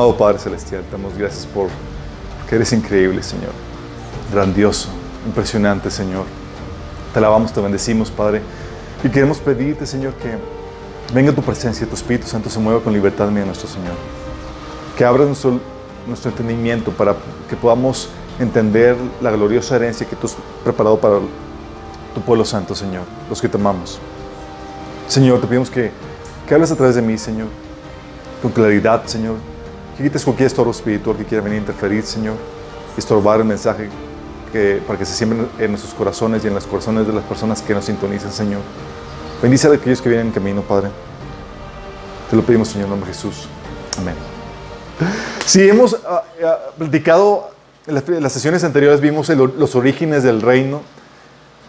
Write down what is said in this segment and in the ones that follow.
Amado Padre Celestial, te damos gracias por que eres increíble, Señor. Grandioso, impresionante, Señor. Te alabamos, te bendecimos, Padre. Y queremos pedirte, Señor, que venga tu presencia, tu Espíritu Santo se mueva con libertad en nuestro Señor. Que abra nuestro, nuestro entendimiento para que podamos entender la gloriosa herencia que tú has preparado para tu pueblo santo, Señor, los que te amamos. Señor, te pedimos que, que hables a través de mí, Señor, con claridad, Señor. Que quites cualquier estorbo espiritual que quiera venir a interferir, Señor, y estorbar el mensaje que, para que se siembren en nuestros corazones y en los corazones de las personas que nos sintonizan, Señor. Bendice a aquellos que vienen en camino, Padre. Te lo pedimos, Señor, en nombre de Jesús. Amén. Si hemos ah, ah, platicado en las, en las sesiones anteriores, vimos el- los orígenes del reino,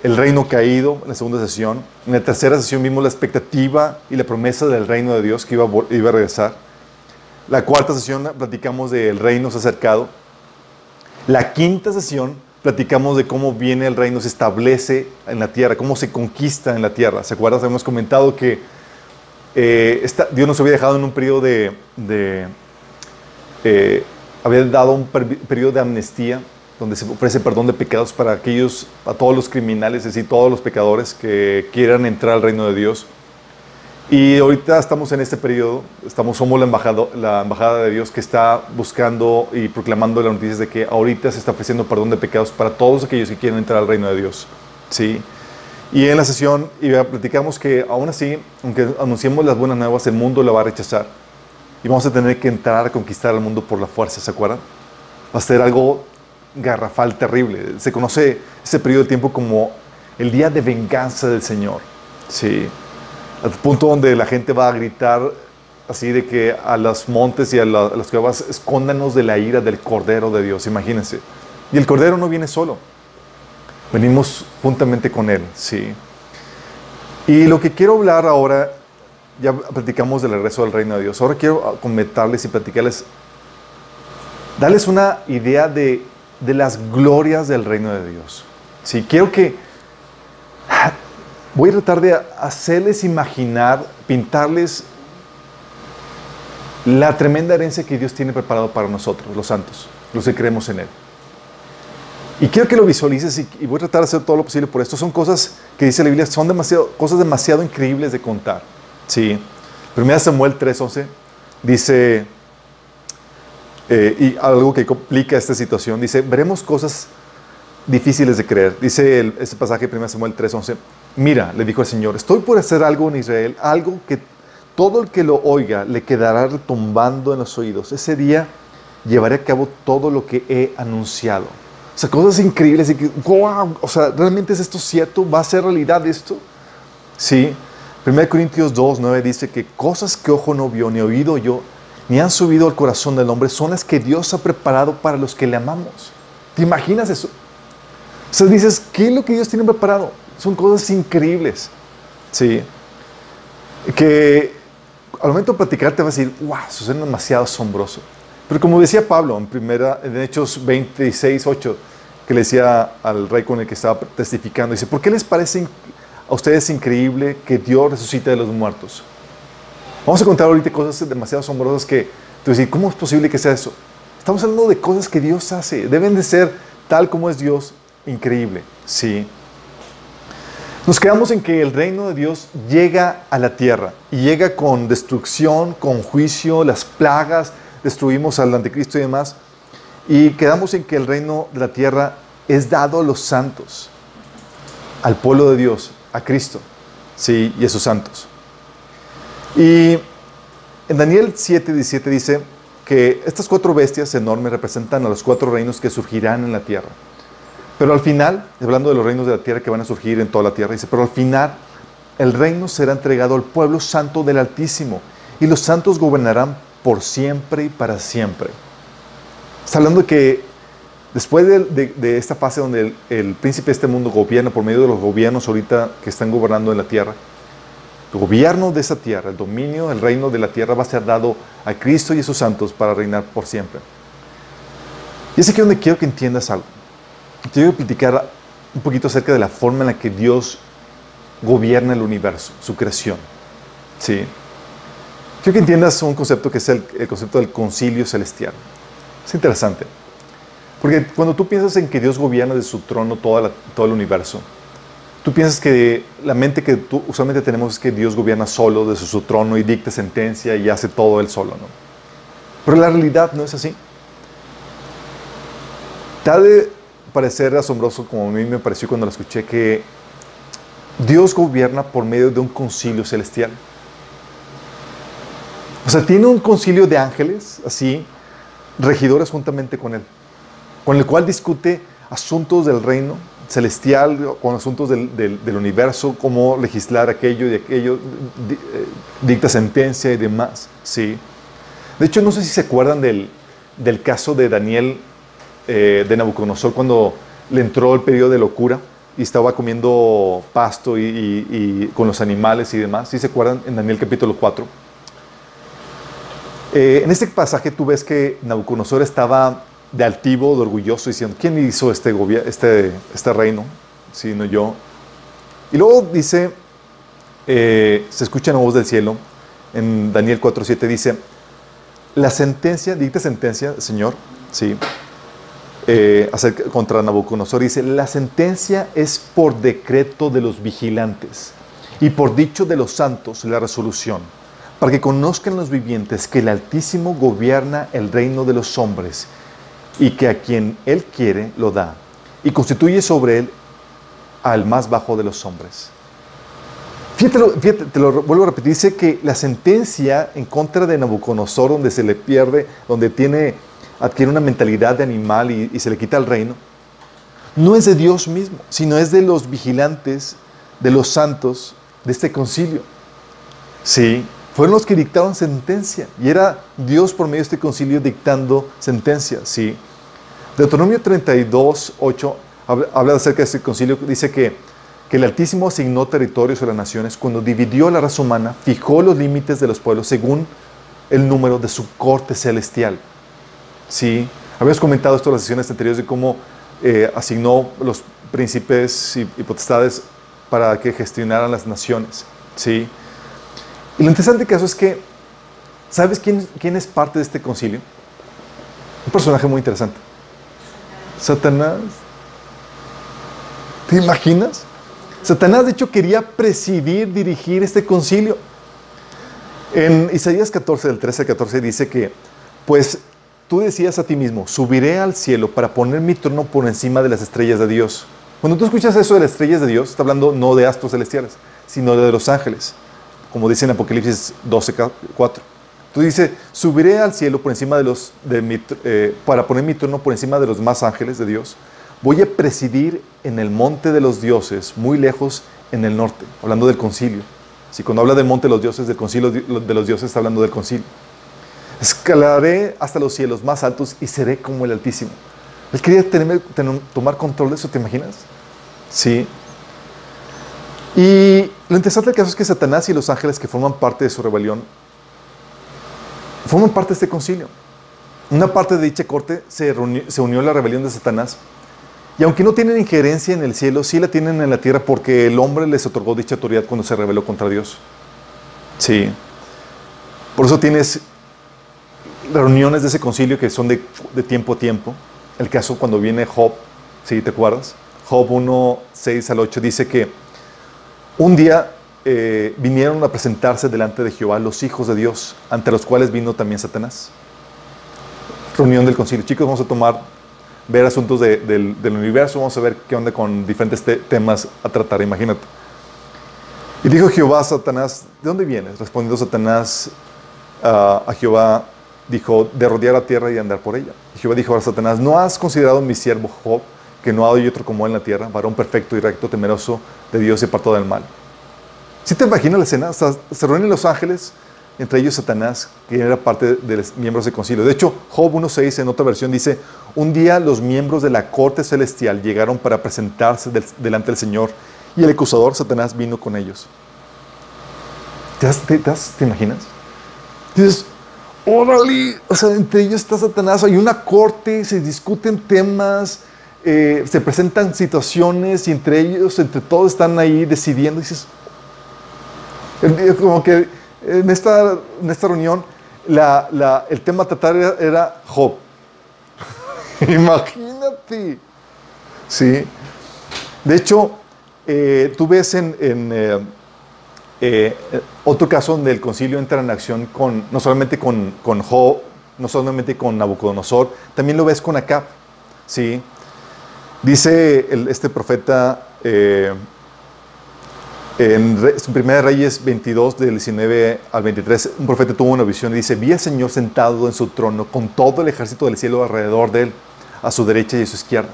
el reino caído, en la segunda sesión. En la tercera sesión vimos la expectativa y la promesa del reino de Dios que iba a, iba a regresar. La cuarta sesión platicamos del reino se acercado. La quinta sesión platicamos de cómo viene el reino, se establece en la tierra, cómo se conquista en la tierra. ¿Se acuerdan? Hemos comentado que eh, Dios nos había dejado en un periodo de... eh, había dado un per- periodo de amnistía donde se ofrece perdón de pecados para aquellos, a todos los criminales, es decir, todos los pecadores que quieran entrar al reino de Dios. Y ahorita estamos en este periodo, estamos, somos la, embajado- la embajada de Dios que está buscando y proclamando las noticias de que ahorita se está ofreciendo perdón de pecados para todos aquellos que quieren entrar al reino de Dios. ¿sí? Y en la sesión y platicamos que aún así, aunque anunciemos las buenas nuevas, el mundo la va a rechazar. Y vamos a tener que entrar a conquistar el mundo por la fuerza, ¿se acuerdan? Va a ser algo garrafal, terrible. Se conoce ese periodo de tiempo como el día de venganza del Señor. Sí. Al punto donde la gente va a gritar así de que a los montes y a, la- a las cuevas, escóndanos de la ira del Cordero de Dios, imagínense. Y el Cordero no viene solo. Venimos juntamente con Él, sí. Y lo que quiero hablar ahora, ya platicamos del regreso del reino de Dios. Ahora quiero comentarles y platicarles, darles una idea de, de las glorias del reino de Dios. Sí, quiero que voy a tratar de hacerles imaginar, pintarles la tremenda herencia que Dios tiene preparado para nosotros, los santos, los que creemos en Él. Y quiero que lo visualices y, voy a tratar de hacer todo lo posible por esto. Son cosas que dice la Biblia, son demasiado, cosas demasiado increíbles de contar. Sí. Primera Samuel 3:11 dice, eh, y algo que complica esta situación, dice, veremos cosas difíciles de creer. Dice este pasaje de 1 Samuel 3:11, mira, le dijo el Señor, estoy por hacer algo en Israel, algo que todo el que lo oiga le quedará retumbando en los oídos. Ese día llevaré a cabo todo lo que he anunciado. O sea, cosas increíbles y que, wow, o sea, ¿realmente es esto cierto? ¿Va a ser realidad esto? Sí. 1 Corintios 2, 9 dice que cosas que ojo no vio, ni oído yo, ni han subido al corazón del hombre, son las que Dios ha preparado para los que le amamos. ¿Te imaginas eso? O sea, dices, ¿qué es lo que Dios tiene preparado? Son cosas increíbles. Sí. Que al momento de platicar te vas a decir, wow, eso es demasiado asombroso. Pero como decía Pablo en, primera, en Hechos 26, 8, que le decía al rey con el que estaba testificando, dice, ¿por qué les parece a ustedes increíble que Dios resucite de los muertos? Vamos a contar ahorita cosas demasiado asombrosas que tú decís, ¿cómo es posible que sea eso? Estamos hablando de cosas que Dios hace, deben de ser tal como es Dios, increíble, sí. Nos quedamos en que el reino de Dios llega a la tierra y llega con destrucción, con juicio, las plagas, destruimos al anticristo y demás. Y quedamos en que el reino de la tierra es dado a los santos, al pueblo de Dios, a Cristo, sí, y a sus santos. Y en Daniel 7, 17 dice que estas cuatro bestias enormes representan a los cuatro reinos que surgirán en la tierra. Pero al final, hablando de los reinos de la tierra que van a surgir en toda la tierra, dice, pero al final el reino será entregado al pueblo santo del Altísimo y los santos gobernarán por siempre y para siempre. Está hablando que después de, de- de esta fase donde el, el príncipe de este mundo gobierna por medio de los gobiernos ahorita que están gobernando en la tierra, el gobierno de esa tierra, el dominio, el reino de la tierra va a ser dado a Cristo y a sus santos para reinar por siempre. Y es aquí donde quiero que entiendas algo. A platicar un poquito acerca de la forma en la que Dios gobierna el universo, su creación. ¿Sí? Quiero que entiendas un concepto que es el, el concepto del concilio celestial. Es interesante. Porque cuando tú piensas en que Dios gobierna de su trono toda la- todo el universo, tú piensas que la mente que tú usualmente tenemos es que Dios gobierna solo desde su trono y dicta sentencia y hace todo él solo, ¿no? Pero la realidad no es así. Te ha de parecer asombroso, como a mí me pareció cuando lo escuché, que Dios gobierna por medio de un concilio celestial. O sea, tiene un concilio de ángeles, así, regidores juntamente con él, con el cual discute asuntos del reino celestial, con asuntos del, del- universo, cómo legislar aquello y aquello, eh, dicta sentencia y demás, ¿sí? De hecho, no sé si se acuerdan del, del caso de Daniel eh, de Nabucodonosor cuando le entró el periodo de locura y estaba comiendo pasto y, con los animales y demás. ¿Sí se acuerdan en Daniel capítulo 4? Eh, en este pasaje tú ves que Nabucodonosor estaba de altivo, de orgulloso, diciendo, ¿quién hizo este, este, este reino? Sino yo. Y luego dice, eh, se escucha una voz del cielo, en Daniel 4.7 dice, la sentencia, dicta sentencia, Señor, sí, eh, contra Nabucodonosor, dice, la sentencia es por decreto de los vigilantes y por dicho de los santos la resolución, para que conozcan los vivientes que el Altísimo gobierna el reino de los hombres y que a quien Él quiere lo da y constituye sobre Él al más bajo de los hombres. Fíjate, fíjate, te lo vuelvo a repetir, dice que la sentencia en contra de Nabucodonosor, donde se le pierde, donde tiene, adquiere una mentalidad de animal y, se le quita el reino, no es de Dios mismo, sino es de los vigilantes, de los santos de este concilio. Sí, fueron los que dictaron sentencia y era Dios por medio de este concilio dictando sentencia. Sí. Deuteronomio 32, 8 habla, habla acerca de este concilio, dice que, que el Altísimo asignó territorios a las naciones cuando dividió la raza humana, fijó los límites de los pueblos según el número de su corte celestial. Sí, habíamos comentado esto en las sesiones anteriores de cómo eh, asignó los príncipes y, potestades para que gestionaran las naciones. Sí. Y lo interesante caso es que, ¿sabes quién, quién es parte de este concilio? Un personaje muy interesante. Satanás. ¿Te imaginas? Satanás, de hecho, quería presidir, dirigir este concilio. En Isaías 14, del 13 al 14, dice que, pues tú decías a ti mismo, subiré al cielo para poner mi trono por encima de las estrellas de Dios. Cuando tú escuchas eso de las estrellas de Dios, está hablando no de astros celestiales, sino de los ángeles, como dice en Apocalipsis 12, 4. Tú dices, subiré al cielo por encima de los, eh, para poner mi trono por encima de los más ángeles de Dios. Voy a presidir en el monte de los dioses, muy lejos en el norte, hablando del concilio. Si cuando habla del monte de los dioses, del concilio de los dioses, está hablando del concilio. Escalaré hasta los cielos más altos y seré como el Altísimo. Él quería tener, tener, tomar control de eso, ¿te imaginas? Sí. Y lo interesante del caso es que Satanás y los ángeles que forman parte de su rebelión forman parte de este concilio. Una parte de dicha corte se, reunió, se unió a la rebelión de Satanás. Y aunque no tienen injerencia en el cielo, sí la tienen en la tierra porque el hombre les otorgó dicha autoridad cuando se rebeló contra Dios. Sí. Por eso tienes reuniones de ese concilio que son de, tiempo a tiempo. El caso cuando viene Job, ¿sí te acuerdas? Job 1, 6 al 8 dice que un día eh, vinieron a presentarse delante de Jehová los hijos de Dios, ante los cuales vino también Satanás. Reunión del concilio. Chicos, vamos a tomar, ver asuntos de, del, universo, vamos a ver qué onda con diferentes te temas a tratar, imagínate. Y dijo Jehová a Satanás, ¿de dónde vienes? Respondiendo Satanás uh, a Jehová, dijo, de rodear la tierra y andar por ella. Y Jehová dijo a Satanás, ¿no has considerado mi siervo Job, que no hay otro como él en la tierra, varón perfecto y recto, temeroso de Dios y apartado del mal? Si ¿Sí te imaginas la escena, se reúnen los ángeles, entre ellos Satanás, que era parte de los miembros del concilio. De hecho, Job 1.6 en otra versión dice, un día los miembros de la corte celestial llegaron para presentarse del, delante del Señor y el acusador Satanás vino con ellos. ¿Te, te, ¿te imaginas? Dices, órale, o sea, entre ellos está Satanás, hay una corte, se discuten temas, eh, se presentan situaciones y entre ellos, entre todos están ahí decidiendo. Dices, como que En esta, en esta reunión, la, la, el tema a tratar era, era Job. Imagínate. Sí. De hecho, eh, tú ves en, en eh, eh, otro caso donde el concilio entra en acción con, no solamente con, con Job, no solamente con Nabucodonosor, también lo ves con Acab. ¿sí? Dice este profeta eh, en Primera Reyes 22, del 19 al 23, un profeta tuvo una visión y dice, vi al Señor sentado en su trono con todo el ejército del cielo alrededor de él, a su derecha y a su izquierda.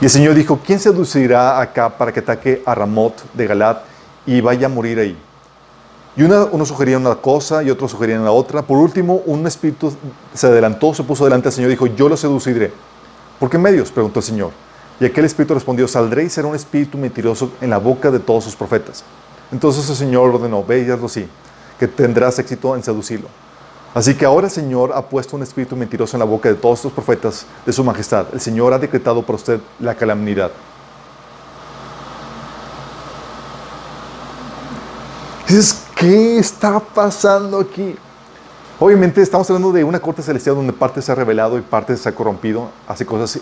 Y el Señor dijo, ¿quién seducirá acá para que ataque a Ramot de Galad y vaya a morir ahí? Y una, uno sugería una cosa y otro sugería la otra. Por último, un espíritu se adelantó, se puso delante del Señor y dijo, yo lo seduciré. ¿Por qué medios? preguntó el Señor. Y aquel espíritu respondió, saldré y será un espíritu mentiroso en la boca de todos sus profetas. Entonces el Señor ordenó, ve y hazlo así, que tendrás éxito en seducirlo. Así que ahora el Señor ha puesto un espíritu mentiroso en la boca de todos estos profetas de su majestad. El Señor ha decretado por usted la calamidad. Dices, ¿qué está pasando aquí? Obviamente estamos hablando de una corte celestial donde parte se ha revelado y parte se ha corrompido, hace cosas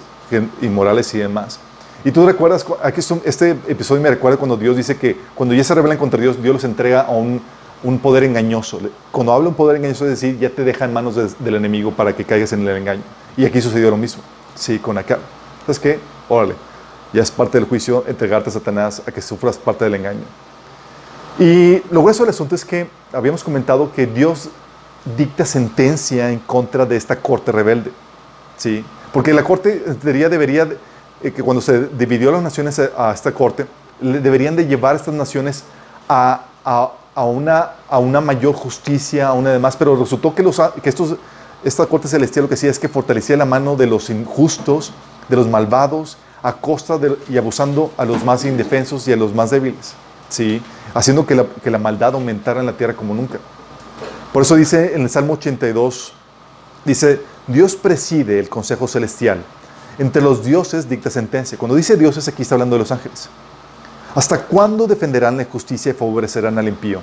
inmorales y demás. Y tú recuerdas, aquí este episodio me recuerda cuando Dios dice que cuando ya se rebelan contra Dios, Dios los entrega a un un poder engañoso. Cuando habla un poder engañoso es decir, ya te deja en manos del enemigo para que caigas en el engaño. Y aquí sucedió lo mismo. Sí, con acá. ¿Sabes qué? Órale. Ya es parte del juicio entregarte a Satanás a que sufras parte del engaño. Y lo grueso del asunto es que habíamos comentado que Dios dicta sentencia en contra de esta corte rebelde. ¿Sí? Porque la corte debería, debería eh, que cuando se dividió las naciones a, esta corte, deberían de llevar a estas naciones a, a una, a una mayor justicia, a una demás, pero resultó que, los, que estos, esta corte celestial lo que hacía es que fortalecía la mano de los injustos, de los malvados, a costa de, y abusando a los más indefensos y a los más débiles, ¿sí? haciendo que la, maldad aumentara en la tierra como nunca. Por eso dice en el Salmo 82, dice, Dios preside el consejo celestial, entre los dioses dicta sentencia. Cuando dice dioses aquí está hablando de los ángeles. ¿Hasta cuándo defenderán la justicia y favorecerán al impío?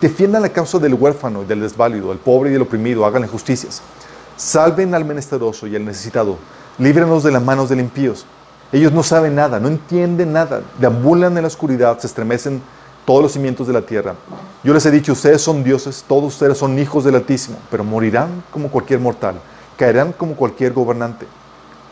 Defiendan la causa del huérfano y del desválido, del pobre y del oprimido, hagan justicias. Salven al menesteroso y al necesitado. Líbrenos de las manos del impíos. Ellos no saben nada, no entienden nada, deambulan en la oscuridad, se estremecen todos los cimientos de la tierra. Yo les he dicho, ustedes son dioses, todos ustedes son hijos del Altísimo, pero morirán como cualquier mortal, caerán como cualquier gobernante.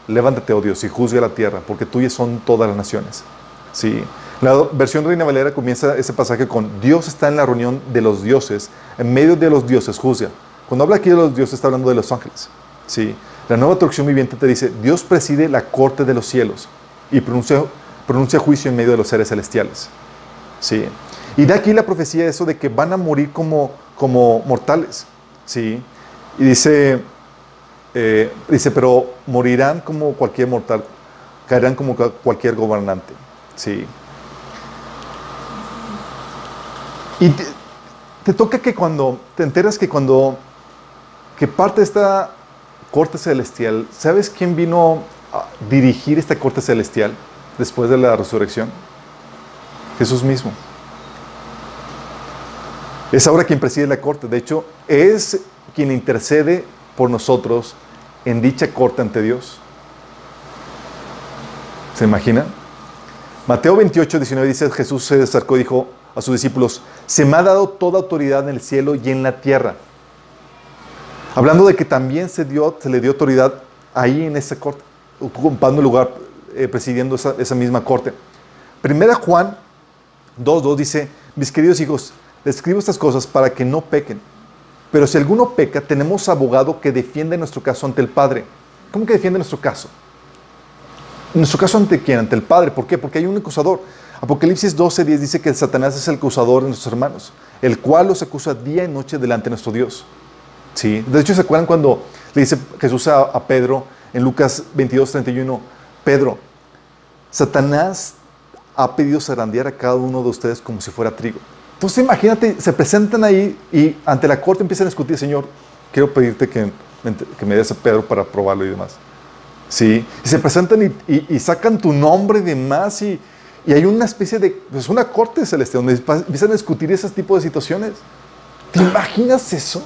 Levántate, oh Dios, y juzga la tierra, porque tuyas son todas las naciones. Sí. La versión Reina Valera comienza ese pasaje con Dios está en la reunión de los dioses, en medio de los dioses juzga. Cuando habla aquí de los dioses está hablando de los ángeles. ¿sí? La nueva traducción viviente te dice, Dios preside la corte de los cielos y pronuncia, pronuncia juicio en medio de los seres celestiales. ¿sí? Y da aquí la profecía eso de que van a morir como, como mortales. ¿sí? Y dice, eh, dice, pero morirán como cualquier mortal, caerán como cualquier gobernante. ¿sí? Y te, toca que cuando, te enteras que cuando, que parte de esta corte celestial, ¿sabes quién vino a dirigir esta corte celestial después de la resurrección? Jesús mismo. Es ahora quien preside la corte. De hecho, es quien intercede por nosotros en dicha corte ante Dios. ¿Se imagina? Mateo 28, 19 dice, Jesús se acercó y dijo, a sus discípulos, se me ha dado toda autoridad en el cielo y en la tierra. Hablando de que también se, dio, se le dio autoridad ahí en esa corte, ocupando el lugar, eh, presidiendo esa, misma corte. Primera Juan 2.2 dice, mis queridos hijos, les escribo estas cosas para que no pequen. Pero si alguno peca, tenemos abogado que defiende nuestro caso ante el Padre. ¿Cómo que defiende nuestro caso? ¿En nuestro caso ante quién? Ante el Padre. ¿Por qué? Porque hay un acusador. Apocalipsis 12:10 dice que Satanás es el acusador de nuestros hermanos, el cual los acusa día y noche delante de nuestro Dios. ¿Sí? De hecho, ¿se acuerdan cuando le dice Jesús a, Pedro en Lucas 22:31? Pedro, Satanás ha pedido zarandear a cada uno de ustedes como si fuera trigo. Entonces imagínate, se presentan ahí y ante la corte empiezan a discutir, Señor, quiero pedirte que, que me des a Pedro para probarlo y demás. Sí, y se presentan y, sacan tu nombre y demás y, Y hay una especie de, pues una corte celestial donde empiezan a discutir ese tipo de situaciones. ¿Te imaginas eso?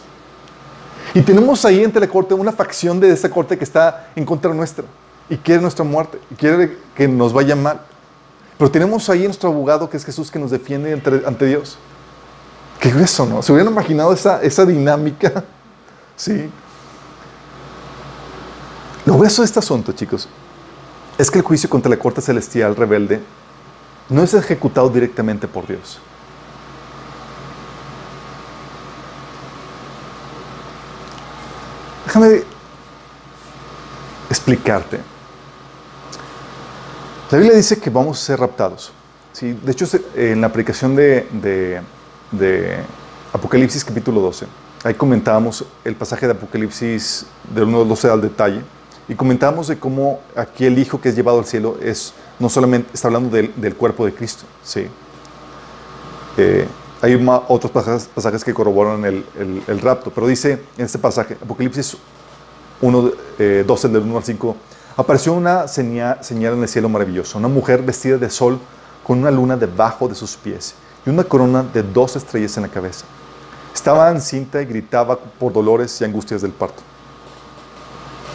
Y tenemos ahí entre la corte una facción de esa corte que está en contra nuestra y quiere nuestra muerte y quiere que nos vaya mal. Pero tenemos ahí nuestro abogado que es Jesús que nos defiende ante, Dios. Qué grueso, ¿no? ¿Se hubieran imaginado esa, esa dinámica? Sí. Lo grueso de este asunto, chicos, es que el juicio contra la corte celestial rebelde no es ejecutado directamente por Dios. Déjame explicarte. La Biblia dice que vamos a ser raptados. ¿sí? De hecho, en la aplicación de, Apocalipsis capítulo 12, ahí comentábamos el pasaje de Apocalipsis del 1 al 12 al detalle, y comentábamos de cómo aquí el Hijo que es llevado al cielo es, no solamente está hablando del, cuerpo de Cristo, ¿sí? Eh, hay otros pasajes, que corroboran el, rapto, pero dice en este pasaje, Apocalipsis 1, 12, eh, del 1 al 5, apareció una señal, en el cielo maravilloso, una mujer vestida de sol con una luna debajo de sus pies y una corona de dos estrellas en la cabeza. Estaba encinta y gritaba por dolores y angustias del parto.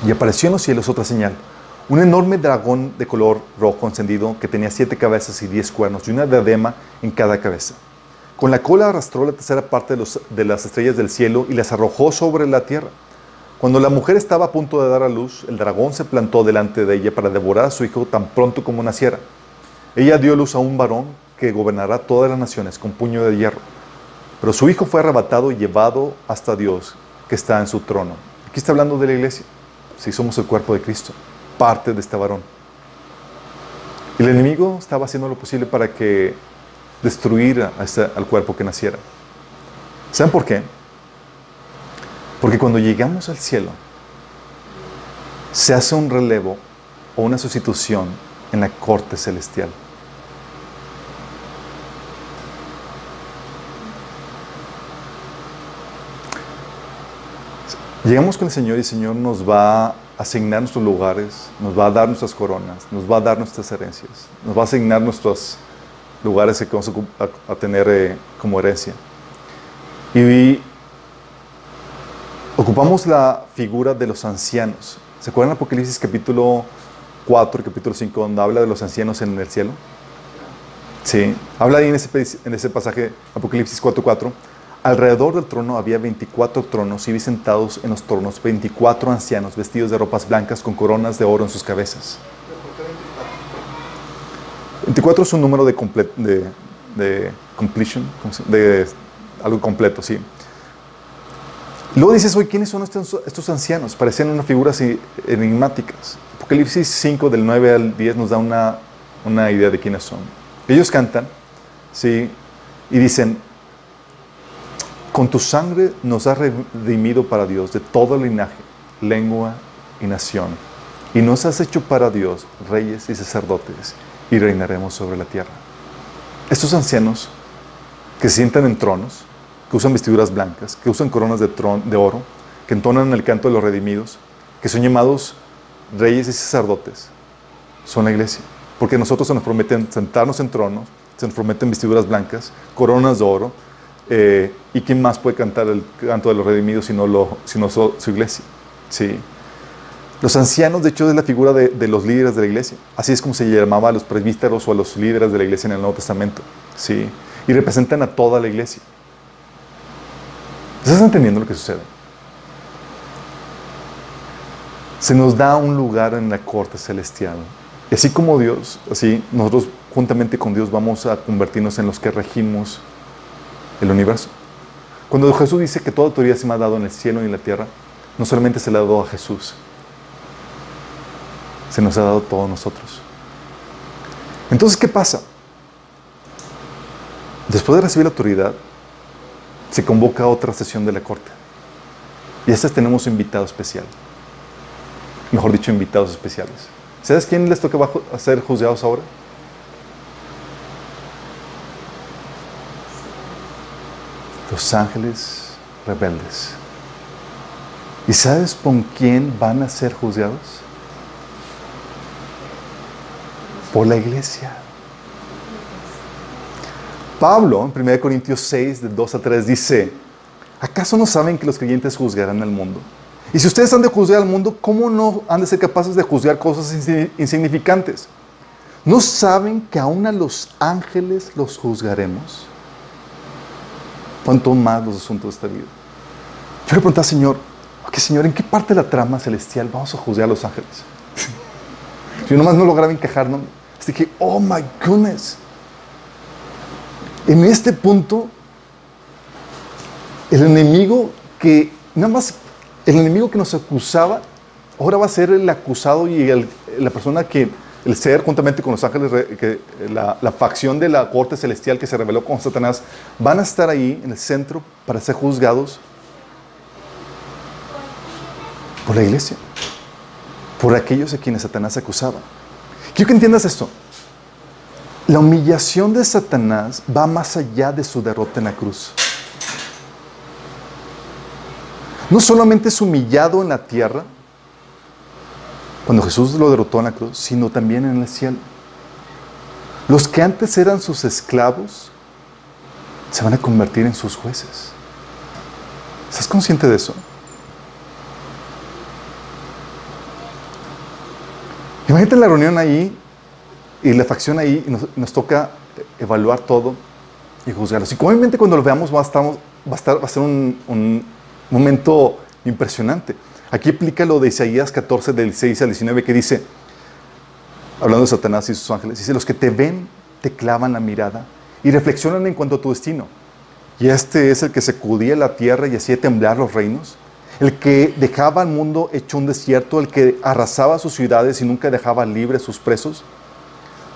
Y apareció en los cielos otra señal, un enorme dragón de color rojo encendido que tenía siete cabezas y diez cuernos y una diadema en cada cabeza. Con la cola arrastró la tercera parte de, las estrellas del cielo y las arrojó sobre la tierra. Cuando la mujer estaba a punto de dar a luz, el dragón se plantó delante de ella para devorar a su hijo tan pronto como naciera. Ella dio luz a un varón que gobernará todas las naciones con puño de hierro. Pero su hijo fue arrebatado y llevado hasta Dios, que está en su trono. Aquí está hablando de la iglesia. Si somos el cuerpo de Cristo, parte de este varón. El enemigo estaba haciendo lo posible para que destruyera este, al cuerpo que naciera. ¿Saben por qué? Porque cuando llegamos al cielo, se hace un relevo o una sustitución en la corte celestial. Llegamos con el Señor y el Señor nos va a asignar nuestros lugares, nos va a dar nuestras coronas, nos va a dar nuestras herencias, nos va a asignar nuestros lugares que vamos a, tener eh, como herencia. Y ocupamos la figura de los ancianos. ¿Se acuerdan Apocalipsis capítulo 4 y capítulo 5 donde habla de los ancianos en el cielo? Sí, habla ahí en ese, en ese pasaje, Apocalipsis 4.4. Alrededor del trono había 24 tronos y vi sentados en los tronos 24 ancianos vestidos de ropas blancas con coronas de oro en sus cabezas. 24 es un número de, de, de completion, de algo completo, sí. Luego dices, oye, ¿quiénes son estos, ancianos? Parecían unas figuras enigmáticas. Apocalipsis 5, del 9 al 10, nos da una, una idea de quiénes son. Ellos cantan, ¿sí? Y dicen, con tu sangre nos has redimido para Dios de todo linaje, lengua y nación. Y nos has hecho para Dios reyes y sacerdotes y reinaremos sobre la tierra. Estos ancianos que se sientan en tronos, que usan vestiduras blancas, que usan coronas de, oro, que entonan el canto de los redimidos, que son llamados reyes y sacerdotes, son la iglesia. Porque nosotros se nos prometen sentarnos en tronos, se nos prometen vestiduras blancas, coronas de oro, eh, ¿y quién más puede cantar el canto de los redimidos sino, lo, sino su, iglesia? Sí. Los ancianos, de hecho, es la figura de, los líderes de la iglesia. Así es como se llamaba a los presbíteros o a los líderes de la iglesia en el Nuevo Testamento. Sí. Y representan a toda la iglesia. ¿Estás entendiendo lo que sucede? Se nos da un lugar en la corte celestial. Y así como Dios, así nosotros juntamente con Dios vamos a convertirnos en los que regimos el universo. Cuando Jesús dice que toda autoridad se me ha dado en el cielo y en la tierra, no solamente se le ha dado a Jesús, se nos ha dado a todos nosotros. Entonces, ¿qué pasa? Después de recibir la autoridad, se convoca otra sesión de la corte. Y esta tenemos un invitado especial. Mejor dicho, invitados especiales. ¿Sabes quién les toca ser juzgados ahora? Los ángeles rebeldes. ¿Y sabes con quién van a ser juzgados? Por la iglesia. Pablo, en 1 Corintios 6, de 2 a 3, dice, ¿acaso no saben que los creyentes juzgarán al mundo? Y si ustedes han de juzgar al mundo, ¿cómo no han de ser capaces de juzgar cosas insignificantes? ¿No saben que aún a los ángeles los juzgaremos? ¿Cuánto más los asuntos de esta vida? Yo le pregunté al Señor, ok, Señor, ¿en qué parte de la trama celestial vamos a juzgar a los ángeles? Yo nomás no lograba encajar, ¿no? Que, oh my goodness. En este punto, el enemigo que, nada más, el enemigo que nos acusaba, ahora va a ser el acusado y la persona que, el ser juntamente con los ángeles, la, facción de la corte celestial que se reveló con Satanás, van a estar ahí en el centro para ser juzgados por la iglesia, por aquellos a quienes Satanás acusaba. Quiero que entiendas esto. La humillación de Satanás va más allá de su derrota en la cruz. No solamente es humillado en la tierra, cuando Jesús lo derrotó en la cruz, sino también en el cielo. Los que antes eran sus esclavos se van a convertir en sus jueces. ¿Estás consciente de eso? Imagínate la reunión ahí y la facción ahí y nos, toca evaluar todo y juzgarlo. Y obviamente cuando lo veamos va a, estar, va a, ser un, un, momento impresionante. Aquí aplica lo de Isaías 14, del 6 al 19, que dice, hablando de Satanás y sus ángeles, dice, los que te ven te clavan la mirada y reflexionan en cuanto a tu destino. Y este es el que sacudía la tierra y hacía temblar los reinos el que dejaba al mundo hecho un desierto, el que arrasaba sus ciudades y nunca dejaba libres sus presos.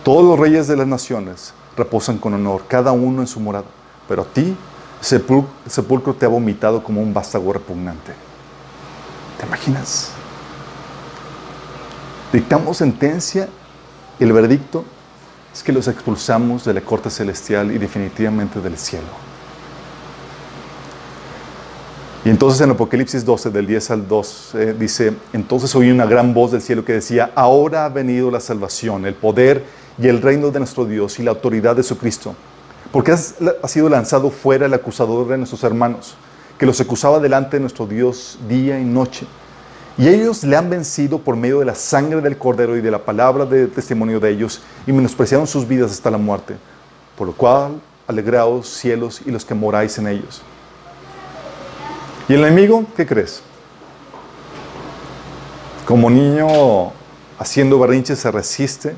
Todos los reyes de las naciones reposan con honor, cada uno en su morada, pero a ti el sepulcro te ha vomitado como un vástago repugnante. ¿Te imaginas? Dictamos sentencia, el veredicto es que los expulsamos de la corte celestial y definitivamente del cielo. Y entonces en Apocalipsis 12, del 10 al 2, dice, entonces oí una gran voz del cielo que decía, ahora ha venido la salvación, el poder y el reino de nuestro Dios y la autoridad de su Cristo, porque ha sido lanzado fuera el acusador de nuestros hermanos, que los acusaba delante de nuestro Dios día y noche. Y ellos le han vencido por medio de la sangre del cordero y de la palabra de testimonio de ellos, y menospreciaron sus vidas hasta la muerte. Por lo cual, alegraos cielos y los que moráis en ellos. ¿Y el enemigo qué crees? Como niño haciendo berrinches se resiste,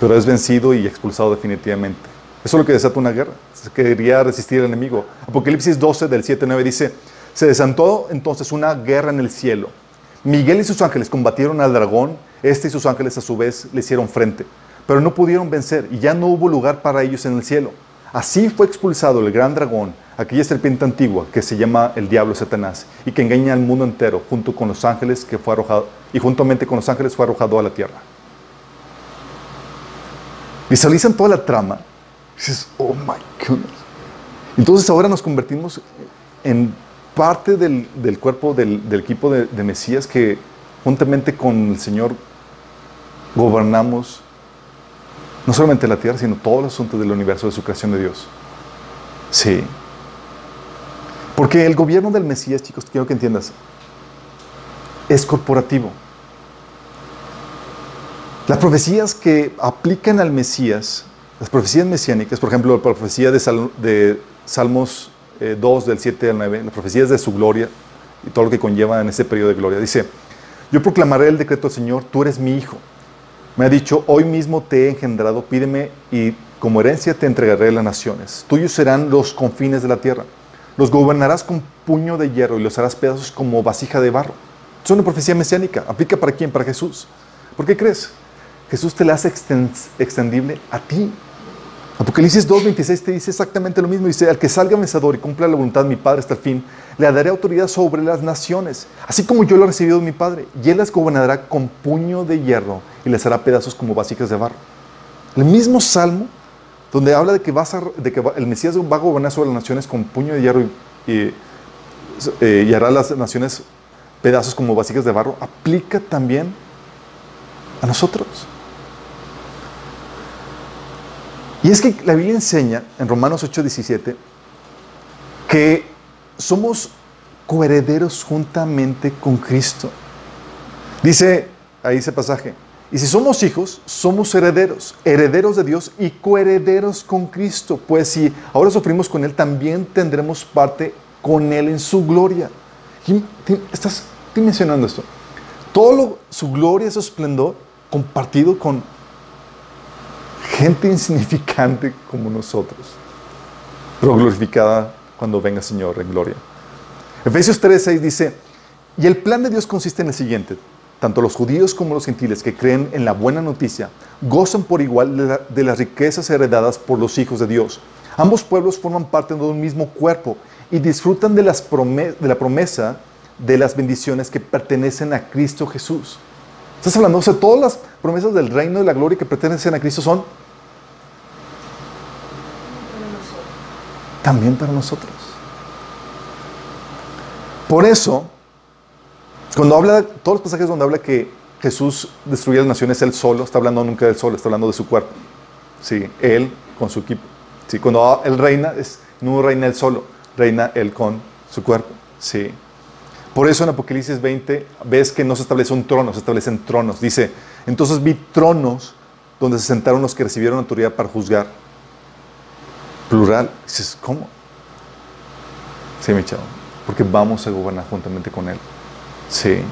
pero es vencido y expulsado definitivamente. Eso es lo que desata una guerra. Se quería resistir al enemigo. Apocalipsis 12 del 7 9 dice, se desató entonces una guerra en el cielo. Miguel y sus ángeles combatieron al dragón, este y sus ángeles a su vez le hicieron frente, pero no pudieron vencer y ya no hubo lugar para ellos en el cielo. Así fue expulsado el gran dragón, aquella serpiente antigua que se llama el diablo Satanás y que engaña al mundo entero junto con los ángeles que fue arrojado y juntamente con los ángeles fue arrojado a la tierra. Visualizan toda la trama. Dices, oh my goodness. Entonces ahora nos convertimos en parte del, cuerpo del, equipo de, de Mesías que juntamente con el Señor gobernamos no solamente la tierra, sino todos los asuntos del universo de su creación de Dios. Sí. Porque el gobierno del Mesías, chicos, quiero que entiendas, es corporativo. Las profecías que aplican al Mesías, las profecías mesiánicas, por ejemplo, la profecía de, Salmos 2 eh, del 7 al 9, las profecías de su gloria y todo lo que conlleva en ese periodo de gloria, dice, yo proclamaré el decreto del Señor, tú eres mi hijo. Me ha dicho, hoy mismo te he engendrado, pídeme y como herencia te entregaré las naciones. Tuyos serán los confines de la tierra. Los gobernarás con puño de hierro y los harás pedazos como vasija de barro. Es una profecía mesiánica. ¿Aplica para quién? Para Jesús. ¿Por qué crees? Jesús te la hace extendible a ti. Apocalipsis 2.26 te dice exactamente lo mismo. Dice, al que salga vencedor y cumpla la voluntad de mi Padre hasta el fin, le daré autoridad sobre las naciones, así como yo lo he recibido de mi Padre. Y él las gobernará con puño de hierro y les hará pedazos como vasijas de barro. El mismo salmo donde habla de que, vas de que el Mesías va a gobernar sobre las naciones con puño de hierro y, eh, y hará las naciones pedazos como vasijas de barro, aplica también a nosotros. Y es que la Biblia enseña en Romanos 8:17 que somos coherederos juntamente con Cristo. Dice ahí ese pasaje, y si somos hijos, somos herederos, herederos de Dios y coherederos con Cristo, pues si ahora sufrimos con Él, también tendremos parte con Él en su gloria. ¿Estás mencionando esto? Todo su gloria, su esplendor, compartido con gente insignificante como nosotros, pero glorificada cuando venga Señor en gloria. Efesios 3:6 dice, y el plan de Dios consiste en el siguiente, tanto los judíos como los gentiles que creen en la buena noticia gozan por igual de, las riquezas heredadas por los hijos de Dios. Ambos pueblos forman parte de un mismo cuerpo y disfrutan de, las de la promesa de las bendiciones que pertenecen a Cristo Jesús. Estás hablando, o sea, todas las promesas del reino de la gloria que pertenecen a Cristo son también para nosotros. Por eso, cuando habla, todos los pasajes donde habla que Jesús destruía las naciones él solo, está hablando nunca del solo, está hablando de su cuerpo. Sí, él con su equipo. Sí, cuando él reina, es, no reina él solo, reina él con su cuerpo. Sí. Por eso en Apocalipsis 20 ves que no se establece un trono, se establecen tronos. Dice, entonces vi tronos donde se sentaron los que recibieron autoridad para juzgar. Plural. Dices, ¿cómo? Sí, mi chavo. Porque vamos a gobernar juntamente con Él. Sí.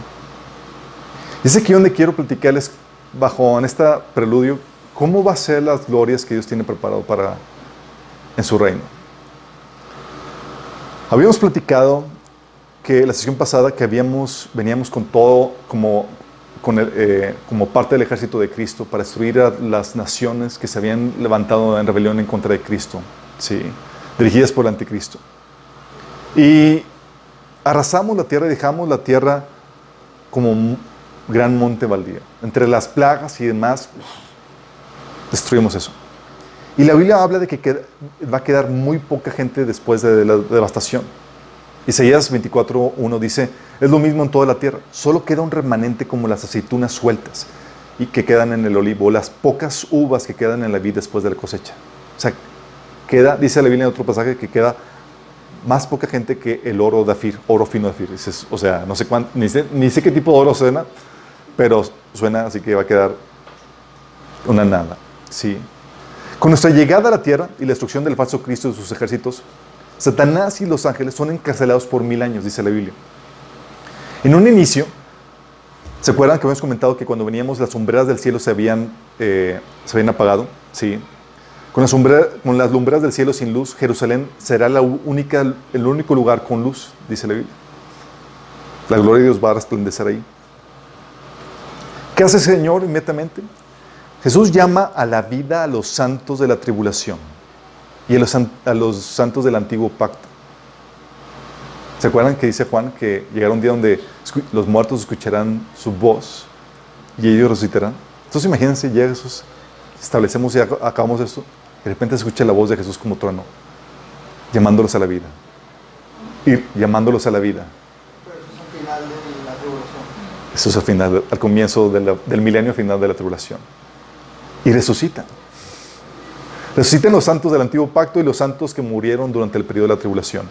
Y es aquí donde quiero platicarles, bajo en esta preludio, cómo va a ser las glorias que Dios tiene preparado para en su reino. Habíamos platicado que la sesión pasada que habíamos, veníamos con todo como, eh, como parte del ejército de Cristo para destruir a las naciones que se habían levantado en rebelión en contra de Cristo, ¿sí? dirigidas por el anticristo. Y arrasamos la tierra y dejamos la tierra como un gran monte baldío. Entre las plagas y demás, destruimos eso. Y la Biblia habla de que va a quedar muy poca gente después de la devastación. Isaías 24.1 dice, es lo mismo en toda la tierra, solo queda un remanente como las aceitunas sueltas y que quedan en el olivo, las pocas uvas que quedan en la vida después de la cosecha. O sea, queda, dice la Biblia en otro pasaje, que queda más poca gente que el oro de Afir, oro fino de Afir. o sea, no sé cuánto, ni sé, ni sé qué tipo de oro suena, pero suena así que va a quedar una nada. Sí. Con nuestra llegada a la tierra y la destrucción del falso Cristo y sus ejércitos, Satanás y los ángeles son encarcelados por mil años, dice la Biblia. En un inicio, ¿se acuerdan que habíamos comentado que cuando veníamos las sombreras del cielo se habían, eh, se habían apagado? Sí. Con, con las lumbreras del cielo sin luz, Jerusalén será la única, el único lugar con luz, dice la Biblia. La gloria de Dios va a resplandecer ahí. ¿Qué hace el Señor inmediatamente? Jesús llama a la vida a los santos de la tribulación y a los, a los santos del antiguo pacto. ¿Se acuerdan que dice Juan que llegará un día donde los muertos escucharán su voz y ellos resucitarán? Entonces imagínense, llega Jesús, establecemos y acabamos esto, de repente se escucha la voz de Jesús como trueno, llamándolos a la vida. Y llamándolos a la vida. Pero eso es al final de la tribulación. Eso es al final, al comienzo del milenio final de la tribulación. Y resucitan. Resucitan los santos del antiguo pacto y los santos que murieron durante el periodo de la tribulación.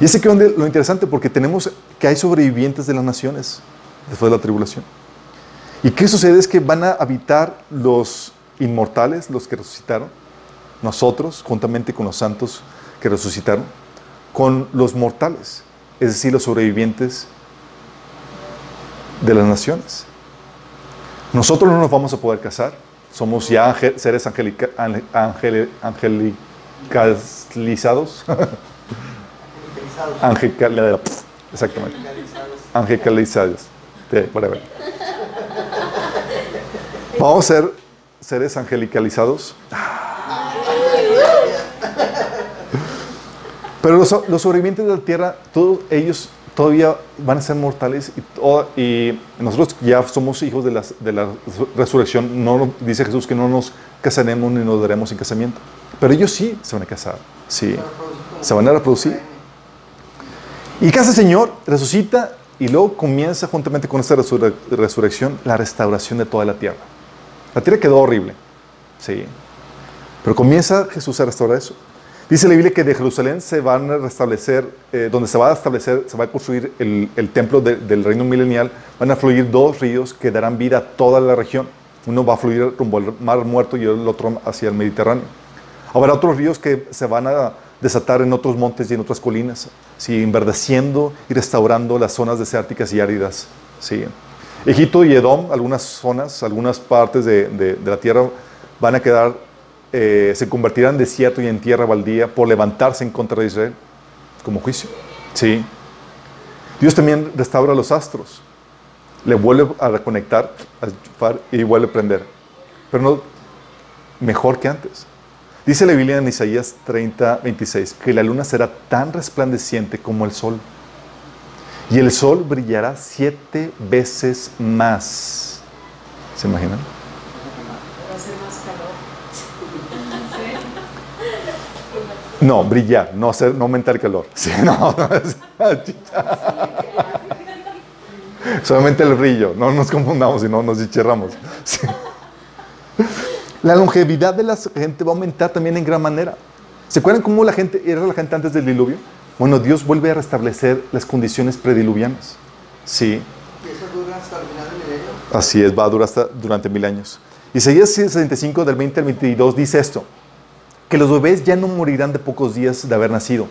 Y ese que es lo interesante porque tenemos que hay sobrevivientes de las naciones después de la tribulación. ¿Y qué sucede? Es que van a habitar los inmortales, los que resucitaron, nosotros, juntamente con los santos que resucitaron, con los mortales, es decir, los sobrevivientes de las naciones. Nosotros no nos vamos a poder casar, somos ya seres angelica, angelicalizados. Angelicalizados. exactamente. Angelicalizados. Vamos a ser seres angelicalizados. Pero los, los, sobrevivientes de la tierra, todos ellos todavía van a ser mortales y, nosotros ya somos hijos de la, de la resurrección. No dice Jesús que no nos casaremos ni nos daremos en casamiento. Pero ellos sí se van a casar. Sí. Se van a reproducir. ¿Y hace el Señor? Resucita y luego comienza juntamente con esta resurrección la restauración de toda la tierra. La tierra quedó horrible. Sí. Pero comienza Jesús a restaurar eso. Dice la Biblia que de Jerusalén se van a restablecer, eh, donde se va a establecer, se va a construir el, templo de- del reino milenial, van a fluir dos ríos que darán vida a toda la región. Uno va a fluir rumbo al mar muerto y el otro hacia el Mediterráneo. Habrá otros ríos que se van a desatar en otros montes y en otras colinas, ¿sí? enverdeciendo y restaurando las zonas desérticas y áridas. ¿sí? Egipto y Edom, algunas zonas, algunas partes de, de- de la tierra van a quedar, eh, se convertirán en desierto y en tierra baldía por levantarse en contra de Israel como juicio. ¿sí? Dios también restaura los astros, le vuelve a reconectar a y vuelve a prender, pero no mejor que antes. Dice la Biblia en Isaías 30, 26, que la luna será tan resplandeciente como el sol. Y el sol brillará siete veces más. ¿Se imaginan? Va a ser más calor. No, brillar, no, hacer, no aumentar el calor. Sí, no, Solamente el brillo, no nos confundamos y no nos dicherramos. Sí. La longevidad de la gente va a aumentar también en gran manera. ¿Se acuerdan cómo la gente era la gente antes del diluvio? Bueno, Dios vuelve a restablecer las condiciones prediluvianas. Sí, Y eso dura hasta el final del milenio. así es, va a durar hasta durante mil años. Isaías 65 del 20 al 22 dice esto, que los bebés ya no morirán de pocos días de haber nacido,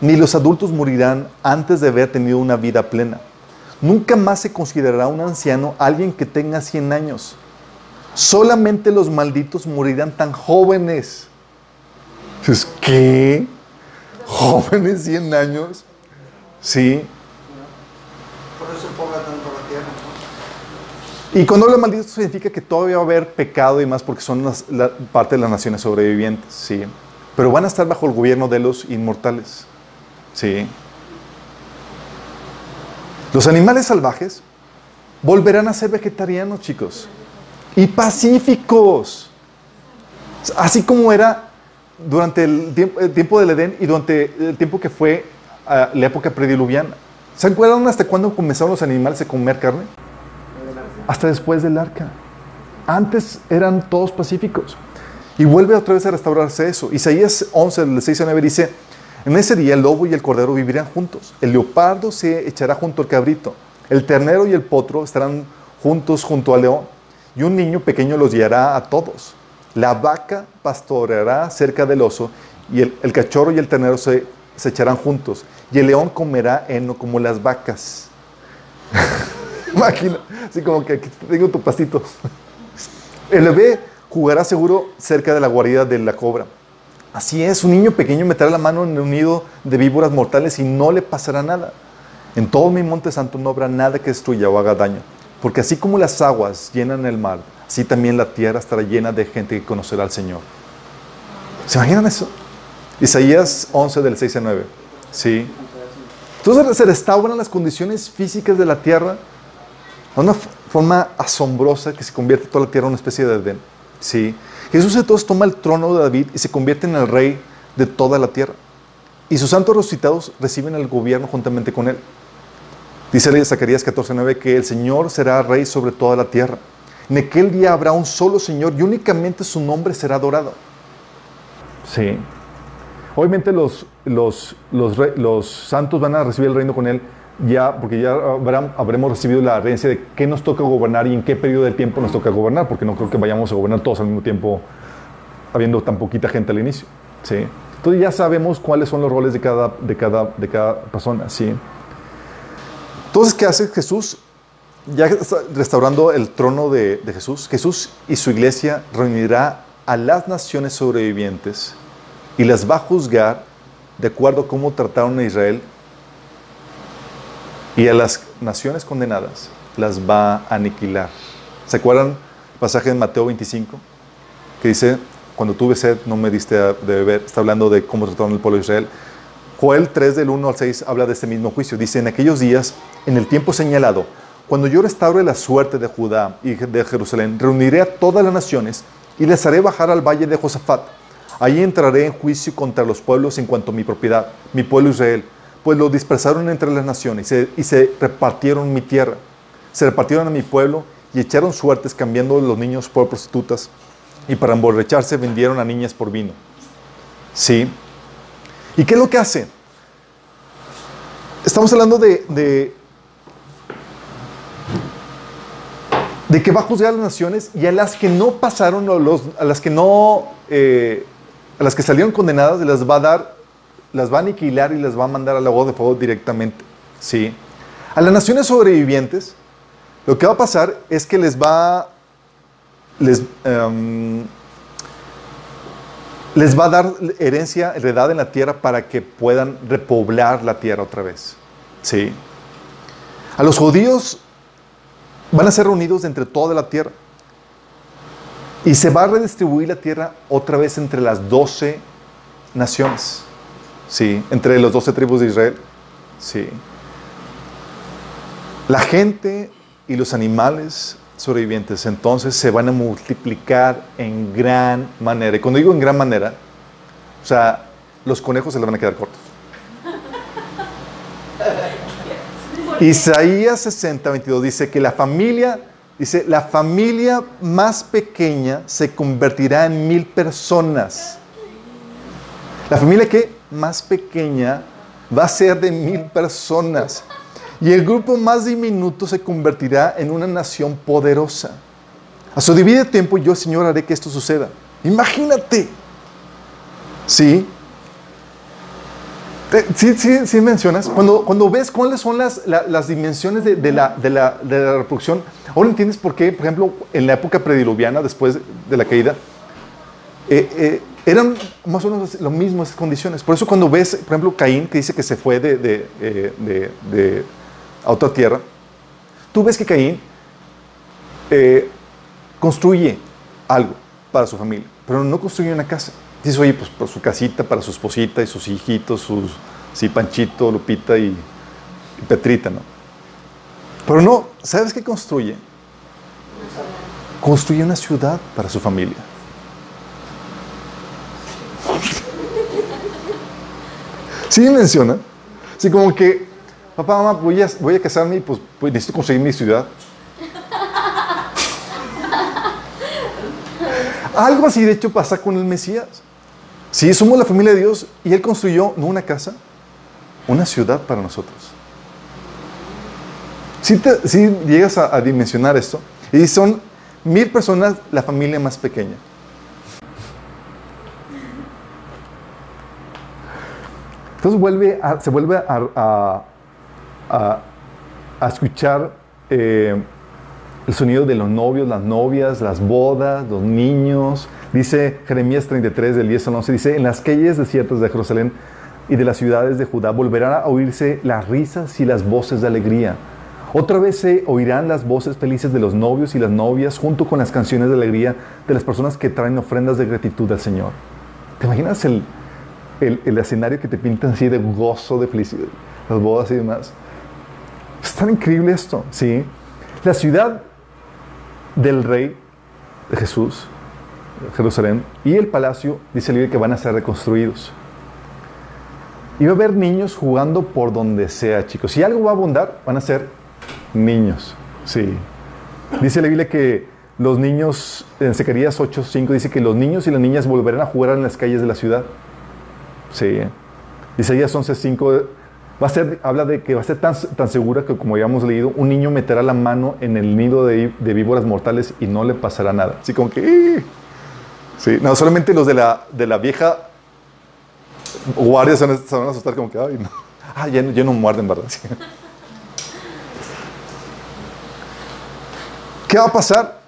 ni los adultos morirán antes de haber tenido una vida plena. Nunca más se considerará un anciano alguien que tenga 100 años. Solamente los malditos morirán tan jóvenes. Dices, ¿Qué? ¿Jóvenes 100 años? Sí. Por eso se pobla tanto la tierra. ¿no? Y cuando habla maldito significa que todavía va a haber pecado y más porque son parte de las naciones sobrevivientes, ¿sí? Pero van a estar bajo el gobierno de los inmortales, ¿sí? Los animales salvajes volverán a ser vegetarianos, chicos, y pacíficos, así como era durante el tiempo, el tiempo del Edén y durante el tiempo que fue ah, la época prediluviana. ¿Se acuerdan hasta cuándo comenzaron los animales a comer carne? Hasta después del arca. Antes eran todos pacíficos. Y vuelve otra vez a restaurarse eso. Isaías 11, del 6 al 9 dice, en ese día el lobo y el cordero vivirán juntos. El leopardo se echará junto al cabrito. El ternero y el potro estarán juntos junto al león. Y un niño pequeño los guiará a todos. La vaca pastoreará cerca del oso y el, el cachorro y el ternero se, se echarán juntos. Y el león comerá heno como las vacas. Imagina, así como que aquí tengo tu pastito. El bebé jugará seguro cerca de la guarida de la cobra. Así es, un niño pequeño meterá la mano en un nido de víboras mortales y no le pasará nada. En todo mi monte santo no habrá nada que destruya o haga daño, porque así como las aguas llenan el mar, así también la tierra estará llena de gente que conocerá al Señor. ¿Se imaginan eso? Isaías 11 del 6 al 9. Sí. Entonces se restauran las condiciones físicas de la tierra de una forma asombrosa que se convierte toda la tierra en una especie de Edén. Sí. Jesús entonces toma el trono de David y se convierte en el rey de toda la tierra. Y sus santos resucitados reciben el gobierno juntamente con él. Dice Zacarías 14:9 que el Señor será rey sobre toda la tierra. En aquel día habrá un solo Señor y únicamente su nombre será adorado. Sí. Obviamente los, los, los santos van a recibir el reino con él ya, porque ya habrán- habremos recibido la herencia de qué nos toca gobernar y en qué periodo del tiempo nos toca gobernar, porque no creo que vayamos a gobernar todos al mismo tiempo, habiendo tan poquita gente al inicio. ¿sí? Entonces ya sabemos cuáles son los roles de cada, de cada, de cada persona. ¿sí? Entonces, ¿qué hace Jesús? Ya restaurando el trono de, de Jesús, Jesús y su iglesia reunirá a las naciones sobrevivientes y las va a juzgar de acuerdo a cómo trataron a Israel y a las naciones condenadas las va a aniquilar. ¿Se acuerdan el pasaje de Mateo 25? Que dice, cuando tuve sed no me diste de beber. Está hablando de cómo trataron al pueblo de Israel. Joel 3 del 1 al 6 habla de este mismo juicio. Dice, en aquellos días, en el tiempo señalado, cuando yo restaure la suerte de Judá y de Jerusalén, reuniré a todas las naciones y les haré bajar al valle de Josafat. Allí entraré en juicio contra los pueblos en cuanto a mi propiedad, mi pueblo Israel, pues lo dispersaron entre las naciones y se, se repartieron mi tierra. Se repartieron a mi pueblo y echaron suertes cambiando los niños por prostitutas y para emborracharse vendieron a niñas por vino. ¿Sí? ¿Y qué es lo que hace? Estamos hablando de, de, de que va a juzgar a las naciones y a las que no pasaron, los, a las que no, eh, a las que salieron condenadas, las va a dar, las va a aniquilar y las va a mandar al lago de fuego directamente. ¿Sí? A las naciones sobrevivientes, lo que va a pasar es que les va, les, em, les va a dar herencia, heredad en la tierra para que puedan repoblar la tierra otra vez. ¿Sí? A los judíos van a ser reunidos entre toda la tierra. Y se va a redistribuir la tierra otra vez entre las doce naciones. ¿Sí? Entre las doce tribus de Israel. Sí. La gente y los animales sobrevivientes entonces se van a multiplicar en gran manera. Y cuando digo en gran manera, o sea, los conejos se les van a quedar cortos. Isaías 60, 22 dice que la familia, dice, la familia más pequeña se convertirá en mil personas. La familia que más pequeña va a ser de mil personas. Y el grupo más diminuto se convertirá en una nación poderosa. A su debido tiempo yo, Señor, haré que esto suceda. Imagínate. ¿Sí? Eh, Sí, sí, sí mencionas. Cuando, cuando ves cuáles son las, la- las dimensiones de, de la, de, la, de la reproducción, ahora entiendes por qué, por ejemplo, en la época prediluviana, después de la caída, eh, eh, eran más o menos lo mismo esas condiciones. Por eso cuando ves, por ejemplo, Caín, que dice que se fue de, de, eh, de- de- a otra tierra, tú ves que Caín eh, construye algo para su familia, pero no construye una casa. Dice, oye, pues por su casita, para su esposita y sus hijitos, sus, sí, Panchito, Lupita y, y Petrita, ¿no? Pero no, ¿sabes qué construye? Construye una ciudad para su familia. Sí menciona. Sí, como que, papá, mamá, voy a, voy a casarme y pues, pues necesito conseguir mi ciudad. Algo así, de hecho, pasa con el Mesías. Sí, somos la familia de Dios y Él construyó, no una casa, una ciudad para nosotros. Si, te- si llegas a, a dimensionar esto, y son mil personas la familia más pequeña. Entonces se vuelve a escuchar eh, el sonido de los novios, las novias, las bodas, los niños. Dice Jeremías 33, del 10 al 11, dice, en las calles desiertas de Jerusalén y de las ciudades de Judá volverán a oírse las risas y las voces de alegría. Otra vez se oirán las voces felices de los novios y las novias junto con las canciones de alegría de las personas que traen ofrendas de gratitud al Señor. ¿Te imaginas el, el, el escenario que te pintan así de gozo, de felicidad, las bodas y demás? Es tan increíble esto, ¿sí? La ciudad del rey de Jesús, Jerusalén, y el palacio, dice el libro que van a ser reconstruidos. Y va a haber niños jugando por donde sea, chicos. Si algo va a abundar, van a ser niños, sí. Dice la Biblia que los niños, en Zacarías 8:5 dice que los niños y las niñas volverán a jugar en las calles de la ciudad. Sí. Isaías 11:5 va a ser, habla de que va a ser tan, tan segura que, como ya hemos leído, un niño meterá la mano en el nido de, de víboras mortales y no le pasará nada. Así como que. Sí, no, solamente los de la, de la vieja guardia se van, a, asustar, como que, ay, no. Ah, ya, ya no muerden, ¿verdad? Sí. ¿Qué va a pasar?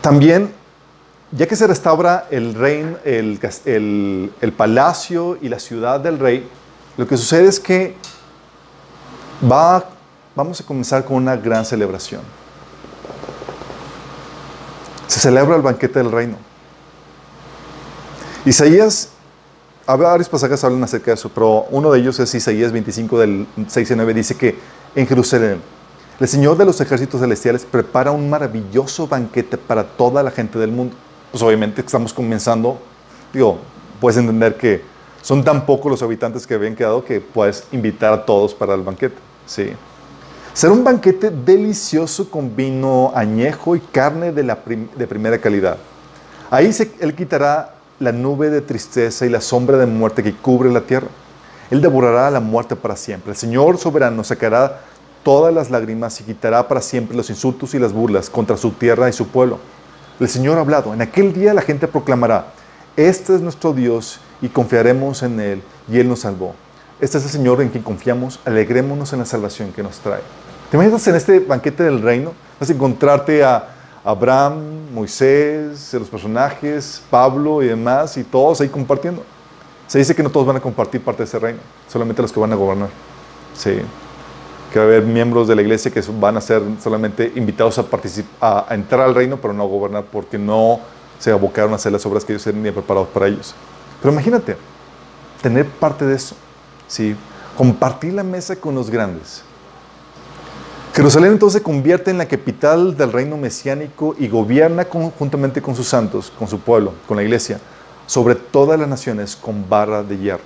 También, ya que se restaura el reino, el, palacio y la ciudad del rey, lo que sucede es que va, vamos a comenzar con una gran celebración. Se celebra el banquete del reino. Isaías, varios pasajes hablan acerca de eso, pero uno de ellos es Isaías 25 del 6 y 9, dice que en Jerusalén el Señor de los ejércitos celestiales prepara un maravilloso banquete para toda la gente del mundo. Pues obviamente estamos comenzando, digo, puedes entender que son tan pocos los habitantes que habían quedado que puedes invitar a todos para el banquete. Sí. Será un banquete delicioso con vino añejo y carne de, la de primera calidad. Ahí se- Él quitará la nube de tristeza y la sombra de muerte que cubre la tierra. Él devorará la muerte para siempre. El Señor soberano sacará todas las lágrimas y quitará para siempre los insultos y las burlas contra su tierra y su pueblo. El Señor ha hablado. En aquel día la gente proclamará, este es nuestro Dios y confiaremos en Él y Él nos salvó. Este es el Señor en quien confiamos, alegrémonos en la salvación que nos trae. ¿Te imaginas en este banquete del reino? Vas a encontrarte a Abraham, Moisés, los personajes, Pablo y demás, y todos ahí compartiendo. Se dice que no todos van a compartir parte de ese reino, solamente los que van a gobernar. Sí. Que va a haber miembros de la iglesia que van a ser solamente invitados a, a, a entrar al reino, pero no a gobernar, porque no se abocaron a hacer las obras que ellos tenían preparados para ellos. Pero imagínate, tener parte de eso. ¿sí? Compartir la mesa con los grandes. Jerusalén entonces se convierte en la capital del reino mesiánico y gobierna conjuntamente con sus santos, con su pueblo, con la iglesia, sobre todas las naciones con vara de hierro.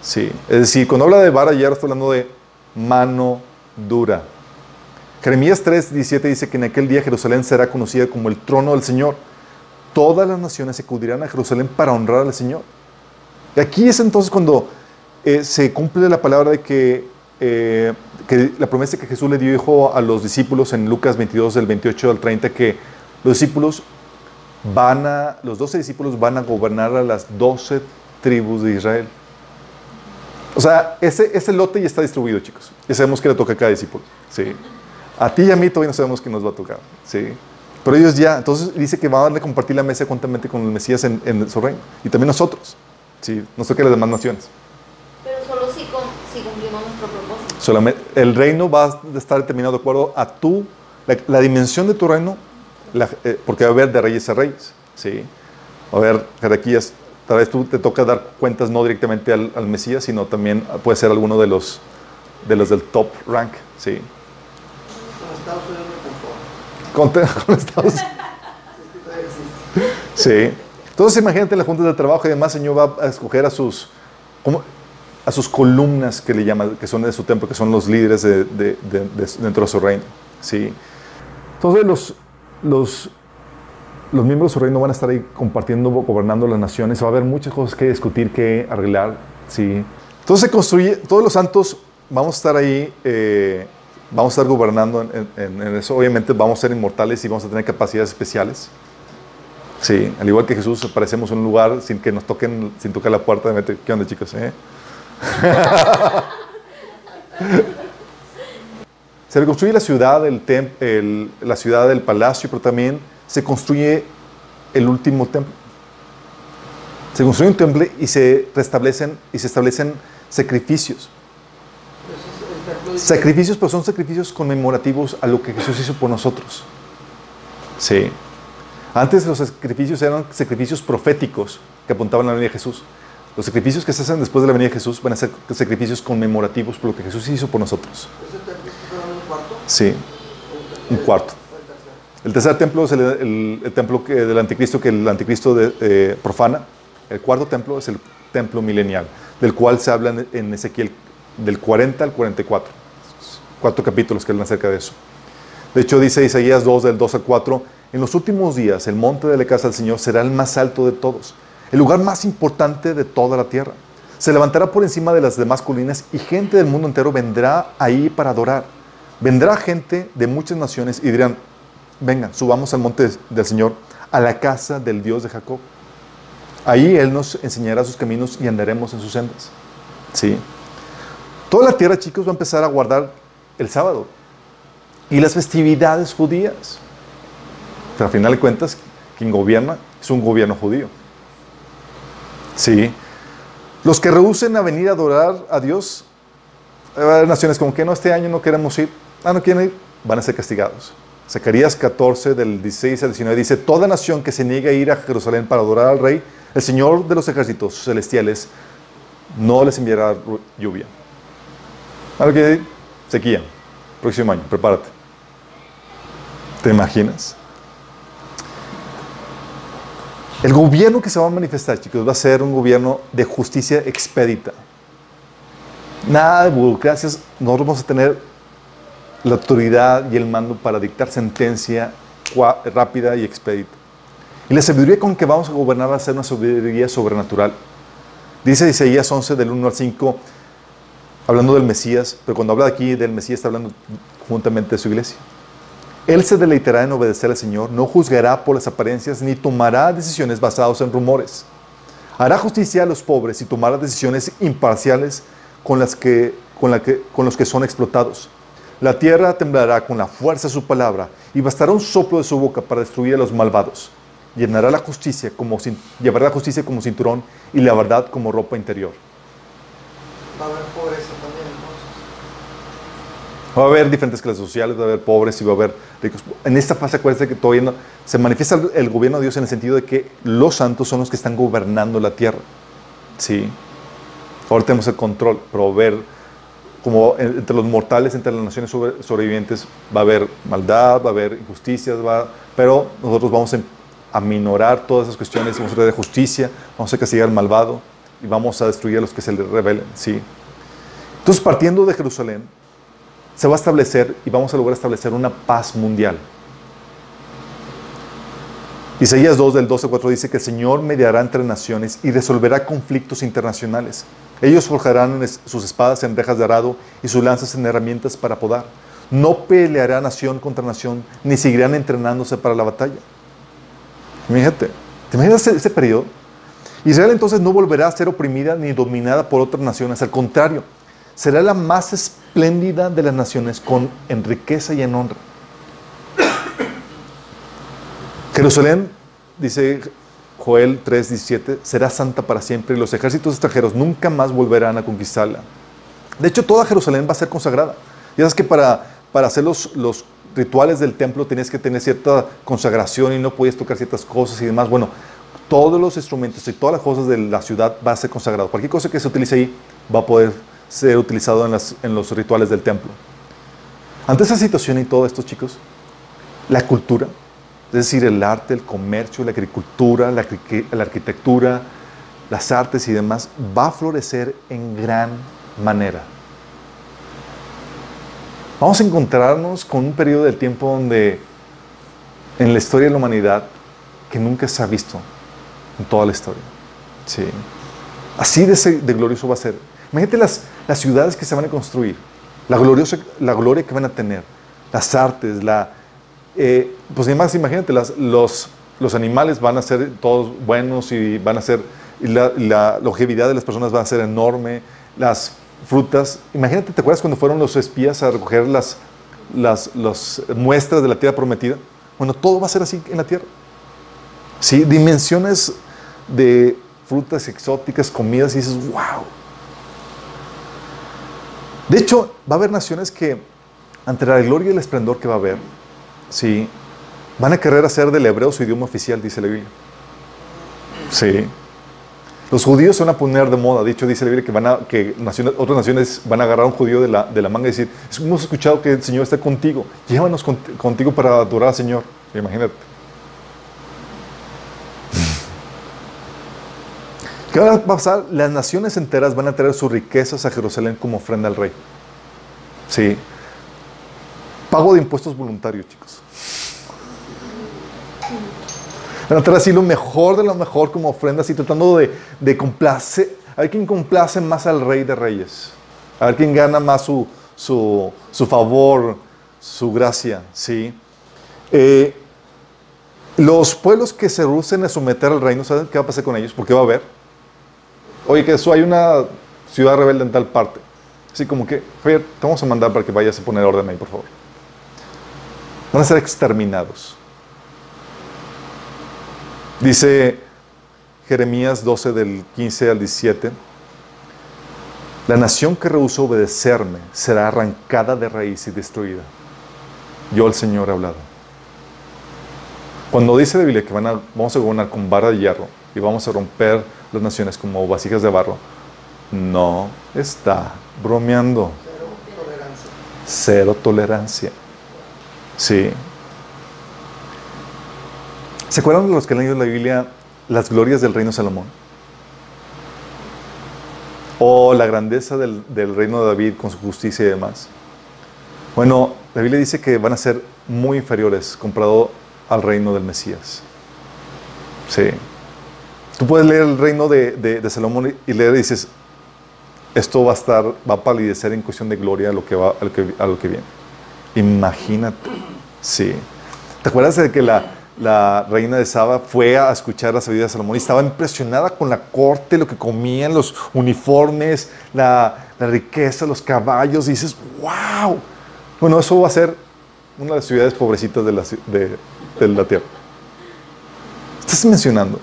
Sí, es decir, cuando habla de vara de hierro está hablando de mano dura. Jeremías 3, 17 dice que en aquel día Jerusalén será conocida como el trono del Señor. Todas las naciones acudirán a Jerusalén para honrar al Señor. Y aquí es entonces cuando eh, se cumple la palabra de que, eh, que la promesa que Jesús le dijo a los discípulos en Lucas 22, del 28 al 30, que los discípulos van a, los 12 discípulos van a gobernar a las 12 tribus de Israel. O sea, ese, ese lote ya está distribuido, chicos. Ya sabemos que le toca a cada discípulo. Sí. A ti y a mí todavía no sabemos que nos va a tocar. Sí. Pero ellos ya, entonces dice que van a compartir la mesa juntamente con el Mesías en, en su reino. Y también nosotros. Sí, nos toca a las demás naciones. Pero solo si, cum- si cumplimos nuestro propósito. Solamente, el reino va a estar determinado de acuerdo a tu, la, la dimensión de tu reino, la- eh, porque va a haber de reyes a reyes. ¿sí? Va a haber jerarquías. Tal vez tú te toca dar cuentas no directamente al, al Mesías, sino también puede ser alguno de los, de los del top rank. ¿sí? Con Estados Unidos me. Con, con Estados. Sí. Entonces imagínate en las juntas de trabajo y demás, el Señor va a escoger a sus, ¿cómo? a sus columnas que le llaman, que son de su templo, que son los líderes de, de- de- de- dentro de su reino. Sí. Entonces los, los, los miembros de su reino van a estar ahí compartiendo, gobernando las naciones. Va a haber muchas cosas que discutir, que arreglar. Sí. Entonces se construye, todos los santos vamos a estar ahí, eh, vamos a estar gobernando en, en- en eso. Obviamente vamos a ser inmortales y vamos a tener capacidades especiales. Sí, al igual que Jesús, aparecemos en un lugar sin que nos toquen, sin tocar la puerta de meter. ¿Qué onda, chicos? eh? se reconstruye la ciudad, el el- la ciudad del palacio, pero también se construye el último templo. Se construye un templo y se restablecen y se establecen sacrificios. Sacrificios, pero son sacrificios conmemorativos a lo que Jesús hizo por nosotros. Sí. Antes los sacrificios eran sacrificios proféticos que apuntaban a la venida de Jesús. Los sacrificios que se hacen después de la venida de Jesús van a ser sacrificios conmemorativos por lo que Jesús hizo por nosotros. Ese templo un cuarto. Sí, un cuarto. El tercer templo es el, templo del anticristo que el anticristo de- eh, profana. El cuarto templo es el templo milenial, del cual se habla en Ezequiel del 40 al 44. Cuatro capítulos que hablan acerca de eso. De hecho, dice Isaías 2, del 2 al 4, en los últimos días el monte de la casa del Señor será el más alto de todos, el lugar más importante de toda la tierra. Se levantará por encima de las demás colinas y gente del mundo entero vendrá ahí para adorar. Vendrá gente de muchas naciones y dirán, vengan, subamos al monte del Señor, a la casa del Dios de Jacob. Ahí Él nos enseñará sus caminos y andaremos en sus sendas. ¿Sí? Toda la tierra, chicos, va a empezar a guardar el sábado y las festividades judías. Pero al final de cuentas, quien gobierna es un gobierno judío. Sí. Los que rehúsen a venir a adorar a Dios, a haber naciones como que no, este año no queremos ir, ah, no quieren ir, van a ser castigados. Zacarías 14, del 16 al 19, dice, toda nación que se niegue a ir a Jerusalén para adorar al rey, el Señor de los ejércitos celestiales no les enviará lluvia. Ahora que sequía, próximo año, prepárate. ¿Te imaginas? El gobierno que se va a manifestar, chicos, va a ser un gobierno de justicia expedita. Nada de burocracias, nosotros vamos a tener la autoridad y el mando para dictar sentencia rápida y expedita. Y la sabiduría con que vamos a gobernar va a ser una sabiduría sobrenatural. Dice Isaías 11 del 1 al 5, hablando del Mesías, pero cuando habla aquí del Mesías está hablando juntamente de su iglesia. Él se deleitará en obedecer al Señor, no juzgará por las apariencias ni tomará decisiones basadas en rumores. Hará justicia a los pobres y tomará decisiones imparciales con, las que, con, la que, con los que son explotados. La tierra temblará con la fuerza de su palabra y bastará un soplo de su boca para destruir a los malvados. Llenará la justicia como, llevará la justicia como cinturón y la verdad como ropa interior. Va a haber pobreza también, entonces. Va a haber diferentes clases sociales, va a haber pobres y va a haber ricos. En esta fase, acuérdense que todavía no, se manifiesta el, gobierno de Dios en el sentido de que los santos son los que están gobernando la tierra. Sí. Ahora tenemos el control, pero ver como en- entre los mortales, entre las naciones sobre- sobrevivientes, va a haber maldad, va a haber injusticias, va, pero nosotros vamos a aminorar todas esas cuestiones, vamos a traer justicia, vamos a castigar al malvado y vamos a destruir a los que se le rebelen. Sí. Entonces, partiendo de Jerusalén, se va a establecer y vamos a lograr establecer una paz mundial. Isaías 2 del 12 al 4 dice que el Señor mediará entre naciones y resolverá conflictos internacionales. Ellos forjarán sus espadas en rejas de arado y sus lanzas en herramientas para podar. No peleará nación contra nación, ni seguirán entrenándose para la batalla. Imagínate, ¿te imaginas ese, ese periodo? Israel entonces no volverá a ser oprimida ni dominada por otras naciones, al contrario, será la más espléndida de las naciones con en riqueza y en honra. Jerusalén, dice Joel 3:17, será santa para siempre y los ejércitos extranjeros nunca más volverán a conquistarla. De hecho, toda Jerusalén va a ser consagrada. Ya sabes que para, para hacer los, los rituales del templo tenías que tener cierta consagración y no podías tocar ciertas cosas y demás. Bueno, todos los instrumentos y todas las cosas de la ciudad va a ser consagrado. Cualquier cosa que se utilice ahí va a poder ser utilizado en, las- en los rituales del templo. Ante esa situación y todo esto, chicos, la cultura, es decir, el arte, el comercio, la agricultura, la, arqui- la arquitectura, las artes y demás, va a florecer en gran manera. Vamos a encontrarnos con un periodo del tiempo donde en la historia de la humanidad que nunca se ha visto en toda la historia. Sí. Así de, de glorioso va a ser. Imagínate las, las ciudades que se van a construir, la, gloriosa, la gloria que van a tener, las artes, la, eh, pues además imagínate, los, los animales van a ser todos buenos y van a ser, la longevidad de las personas va a ser enorme, las frutas, imagínate, ¿te acuerdas cuando fueron los espías a recoger las, las, las muestras de la tierra prometida? Bueno, todo va a ser así en la tierra. Sí, dimensiones de frutas exóticas, comidas, y dices, wow. De hecho, va a haber naciones que, ante la gloria y el esplendor que va a haber, sí, van a querer hacer del hebreo su idioma oficial, dice la Biblia. Sí. Los judíos se van a poner de moda. Dicho, dice la Biblia que, van a, que otras naciones van a agarrar a un judío de la, de la manga y decir, hemos escuchado que el Señor está contigo. Llévanos cont- contigo para adorar al Señor. Imagínate. ¿Qué va a pasar? Las naciones enteras van a traer sus riquezas a Jerusalén como ofrenda al rey. Sí. Pago de impuestos voluntarios, chicos. Van a traer así lo mejor de lo mejor como ofrenda, así tratando de, de complacer. A ver quién complace más al rey de reyes. A ver quién gana más su, su, su favor, su gracia. ¿sí? Eh, los pueblos que se rehúsen a someter al reino, ¿saben qué va a pasar con ellos? Porque va a haber. Oye, que eso hay una ciudad rebelde en tal parte. Así como que, Javier, te vamos a mandar para que vayas a poner orden ahí, por favor. Van a ser exterminados. Dice Jeremías 12 del 15 al 17. La nación que rehusó obedecerme será arrancada de raíz y destruida. Yo el Señor he hablado. Cuando dice la Biblia que van a- vamos a gobernar con vara de hierro y vamos a romper las naciones como vasijas de barro, no está bromeando. Cero tolerancia. Cero tolerancia. Sí. ¿Se acuerdan de los que han leído la Biblia las glorias del reino de Salomón? O la grandeza del, del reino de David con su justicia y demás. Bueno, la Biblia dice que van a ser muy inferiores comparado al reino del Mesías. Sí. Tú puedes leer el reino de, de- de Salomón y leer y dices, esto va a estar, va a palidecer en cuestión de gloria a lo que, va, a lo que, a lo que viene. Imagínate. Sí. ¿Te acuerdas de que la, reina de Saba fue a escuchar la sabiduría de Salomón y estaba impresionada con la corte, lo que comían, los uniformes, la, riqueza, los caballos? Y dices, wow. Bueno, eso va a ser una de las ciudades pobrecitas de la, de la tierra. Estás mencionando.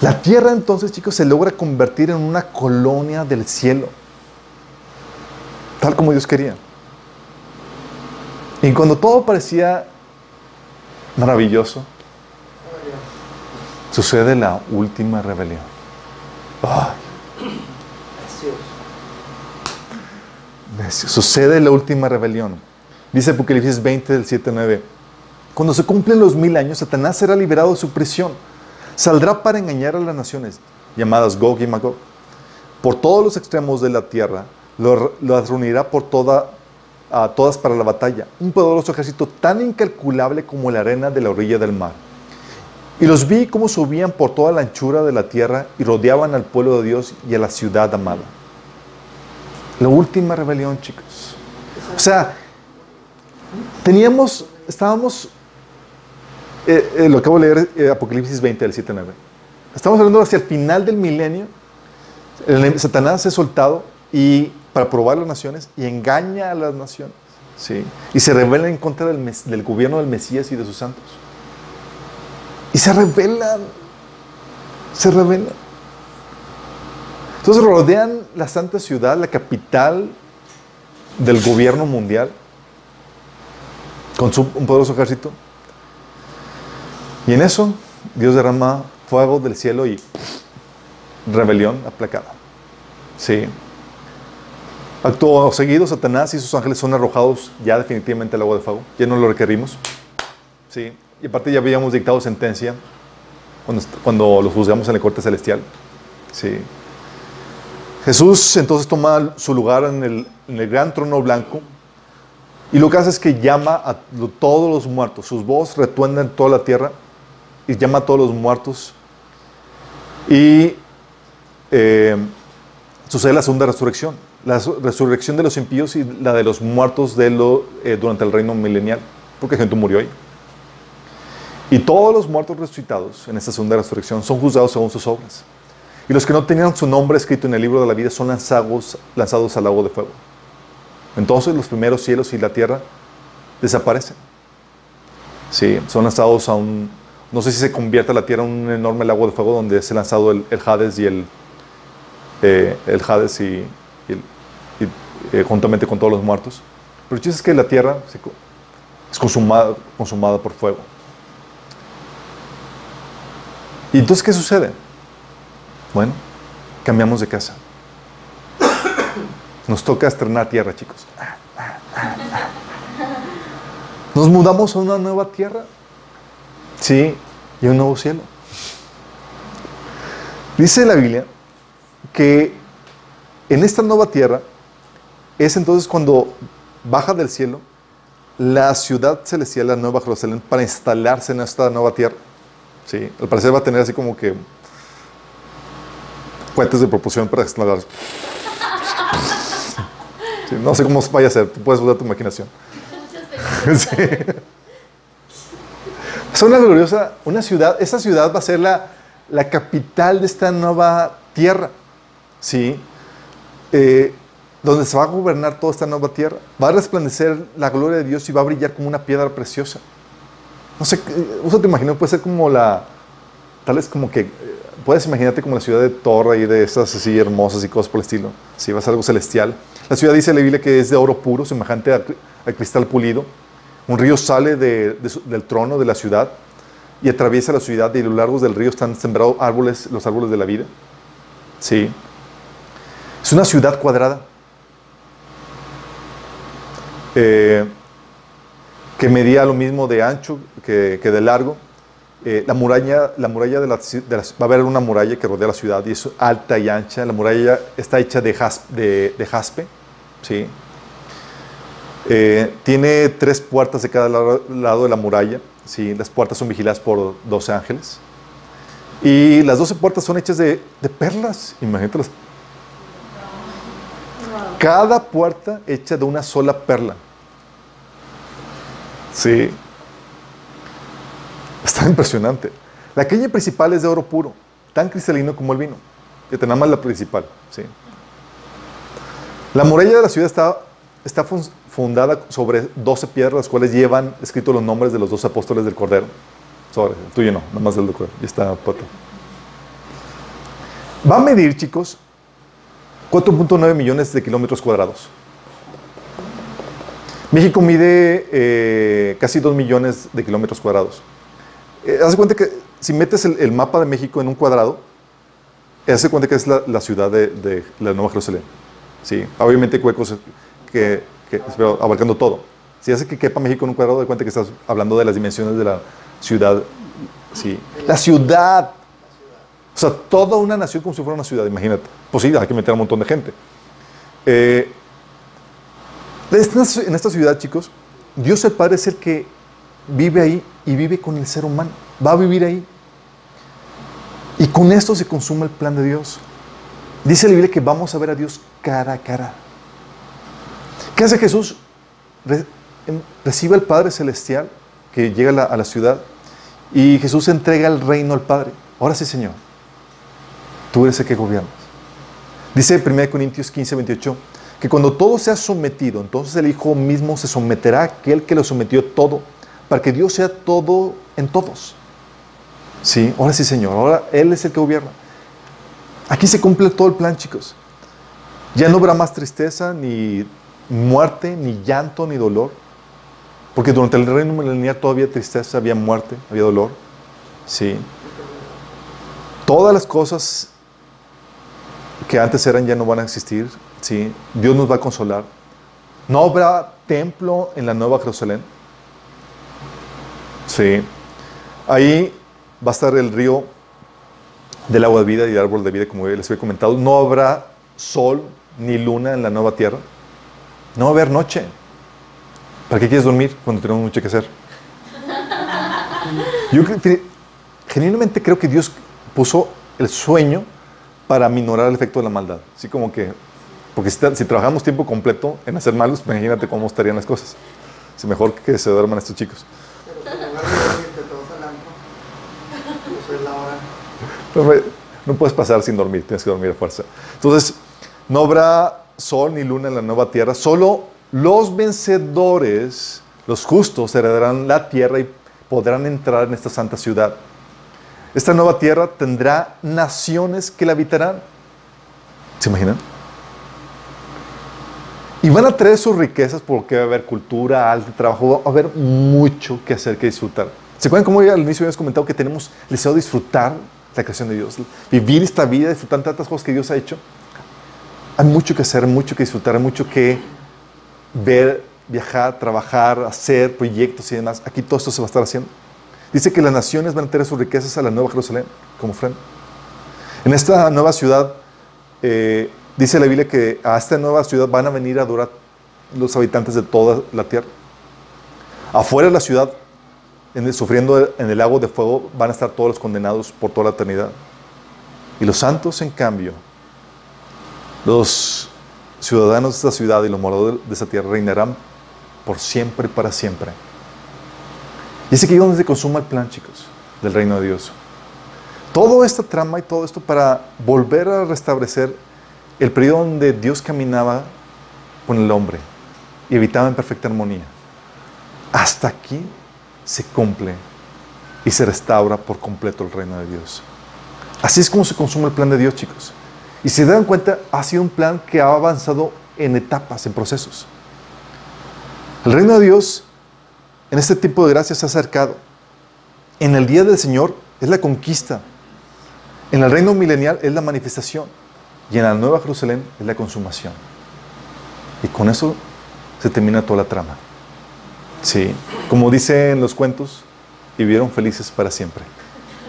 La tierra entonces, chicos, se logra convertir en una colonia del cielo. Tal como Dios quería. Y cuando todo parecía maravilloso, sucede la última rebelión. Ay, sucede la última rebelión. Dice Apocalipsis 20 del 7 al 9. Cuando se cumplen los mil años, Satanás será liberado de su prisión. Saldrá para engañar a las naciones, llamadas Gog y Magog, por todos los extremos de la tierra. Lo reunirá por toda, a todas para la batalla. Un poderoso ejército tan incalculable como la arena de la orilla del mar. Y los vi como subían por toda la anchura de la tierra y rodeaban al pueblo de Dios y a la ciudad amada. La última rebelión, chicos. O sea, teníamos, estábamos, eh, eh, lo acabo de leer, eh, Apocalipsis 20, del 7 al 9. Estamos hablando hacia el final del milenio. El, Satanás es soltado y para probar las naciones y engaña a las naciones. ¿sí? Y se revela en contra del, gobierno del Mesías y de sus santos. Y se rebelan. Se rebelan. Entonces rodean la santa ciudad, la capital del gobierno mundial, con su, un poderoso ejército. Y en eso Dios derrama fuego del cielo y rebelión aplacada. Sí. Acto seguido, Satanás y sus ángeles son arrojados ya definitivamente al agua de fuego. Ya no lo requerimos. Sí. Y aparte ya habíamos dictado sentencia cuando, los juzgamos en la corte celestial. Sí. Jesús entonces toma su lugar en el, gran trono blanco y lo que hace es que llama a todos los muertos. Sus voz retuenda en toda la tierra y llama a todos los muertos. Y eh, sucede la segunda resurrección. La su- resurrección de los impíos y la de los muertos eh, durante el reino milenial. Porque gente murió ahí. Y todos los muertos resucitados en esta segunda resurrección son juzgados según sus obras. Y los que no tenían su nombre escrito en el libro de la vida son lanzados, lanzados al lago de fuego. Entonces los primeros cielos y la tierra desaparecen. Sí, son lanzados a un... No sé si se convierte la tierra en un enorme lago de fuego donde es lanzado el, el Hades y el... eh, el Hades y, eh, juntamente con todos los muertos. Pero el chiste es que la tierra se es consumada, consumada por fuego. ¿Y entonces qué sucede? Bueno, cambiamos de casa. Nos toca estrenar tierra, chicos. Nos mudamos a una nueva tierra. Sí, y a un nuevo cielo. Dice la Biblia que en esta nueva tierra es entonces cuando baja del cielo la ciudad celestial, la nueva Jerusalén, para instalarse en esta nueva tierra. Sí, al parecer va a tener así como que cohetes de propulsión para instalar. Sí, no sé cómo vaya a ser, tú puedes usar tu imaginación. Sí. Es una gloriosa, una ciudad, esa ciudad va a ser la, la capital de esta nueva tierra, ¿sí? Eh, donde se va a gobernar toda esta nueva tierra. Va a resplandecer la gloria de Dios y va a brillar como una piedra preciosa. No sé, eh, usa tu imaginación, puede ser como la, tal vez como que, eh, puedes imaginarte como la ciudad de Torre y de esas así hermosas y cosas por el estilo. Sí, va a ser algo celestial. La ciudad dice la Biblia que es de oro puro, semejante a, a cristal pulido. Un río sale de- del trono de la ciudad y atraviesa la ciudad y a lo largo del río están sembrados árboles, los árboles de la vida. Sí. Es una ciudad cuadrada. Eh, que medía lo mismo de ancho que, que de largo. Eh, la muralla, la muralla de la, ci- de la- va a haber una muralla que rodea la ciudad y es alta y ancha. La muralla está hecha de, jas- de- de jaspe. ¿sí? Eh, tiene tres puertas de cada lado, lado de la muralla. ¿sí? Las puertas son vigiladas por 12 ángeles. Y las 12 puertas son hechas de, de perlas. Imagínate las cada puerta hecha de una sola perla. Sí. Está impresionante. La calle principal es de oro puro, tan cristalino como el vino. Que nada más la principal. Sí. La muralla de la ciudad está, está fun- fundada sobre 12 piedras, las cuales llevan escritos los nombres de los dos apóstoles del Cordero. Sobre, el tuyo no, nada más del Cordero. Ya está, Pato. Va a medir, chicos, 4.9 millones de kilómetros cuadrados. México mide eh, casi 2 millones de kilómetros cuadrados. Eh, haz cuenta que si metes el, mapa de México en un cuadrado, haz de cuenta que es la, ciudad de, la Nueva Jerusalén. ¿sí? Obviamente hay huecos que, que- pero abarcando todo. Si hace que quepa México en un cuadrado, de cuenta que estás hablando de las dimensiones de la ciudad. Sí. La ciudad. O sea, toda una nación como si fuera una ciudad, imagínate. Pues sí, hay que meter a un montón de gente. Eh, en esta ciudad, chicos, Dios el Padre es el que vive ahí y vive con el ser humano. Va a vivir ahí. Y con esto se consume el plan de Dios. Dice la Biblia que vamos a ver a Dios cara a cara. ¿Qué hace Jesús? En- recibe al Padre Celestial que llega a la, a la ciudad y Jesús entrega el reino al Padre. Ahora sí, Señor, tú eres el que gobiernas. Dice 1 Corintios 15, 28, que cuando todo sea sometido, entonces el Hijo mismo se someterá a aquel que lo sometió todo, para que Dios sea todo en todos. Sí, ahora sí, Señor, ahora Él es el que gobierna. Aquí se cumple todo el plan, chicos. Ya no habrá más tristeza, ni muerte, ni llanto, ni dolor. Porque durante el reino milenial todavía había tristeza, había muerte, había dolor. Sí. Todas las cosas que antes eran ya no van a existir. Sí. Dios nos va a consolar. No habrá templo en la Nueva Jerusalén. Sí. Ahí va a estar el río del agua de vida y el árbol de vida, como les había comentado. No habrá sol ni luna en la nueva tierra. No va a haber noche. ¿Para qué quieres dormir cuando tenemos mucho que hacer? Yo genuinamente creo que Dios puso el sueño para minorar el efecto de la maldad. Así como que, porque si, si trabajamos tiempo completo en hacer malos, imagínate cómo estarían las cosas. Es mejor que se duerman estos chicos. No puedes pasar sin dormir, tienes que dormir a fuerza. Entonces, no habrá sol ni luna en la nueva tierra, solo los vencedores, los justos, heredarán la tierra y podrán entrar en esta santa ciudad. Esta nueva tierra tendrá naciones que la habitarán. ¿Se imaginan? Y van a traer sus riquezas porque va a haber cultura, arte, trabajo, va a haber mucho que hacer, que disfrutar. ¿Se acuerdan cómo al inicio habíamos comentado que tenemos el deseo de disfrutar la creación de Dios? Vivir esta vida, disfrutar tantas cosas que Dios ha hecho. Hay mucho que hacer, mucho que disfrutar, mucho que ver, viajar, trabajar, hacer proyectos y demás. Aquí todo esto se va a estar haciendo. Dice que las naciones van a tener sus riquezas a la nueva Jerusalén como ofrenda. En esta nueva ciudad, eh, dice la Biblia que a esta nueva ciudad van a venir a adorar los habitantes de toda la tierra. Afuera de la ciudad, en el- sufriendo en el lago de fuego, van a estar todos los condenados por toda la eternidad. Y los santos, en cambio, los ciudadanos de esta ciudad y los moradores de esta tierra reinarán por siempre y para siempre. Y es aquí donde se consuma el plan, chicos, del reino de Dios. Todo esta trama y todo esto para volver a restablecer el periodo donde Dios caminaba con el hombre y evitaba en perfecta armonía. Hasta aquí se cumple y se restaura por completo el reino de Dios. Así es como se consume el plan de Dios, chicos. Y si se dan cuenta, ha sido un plan que ha avanzado en etapas, en procesos. El reino de Dios en este tipo de gracia se ha acercado. En el día del Señor es la conquista. En el reino milenial es la manifestación. Y en la Nueva Jerusalén es la consumación. Y con eso se termina toda la trama. Sí, como dice en los cuentos, vivieron felices para siempre.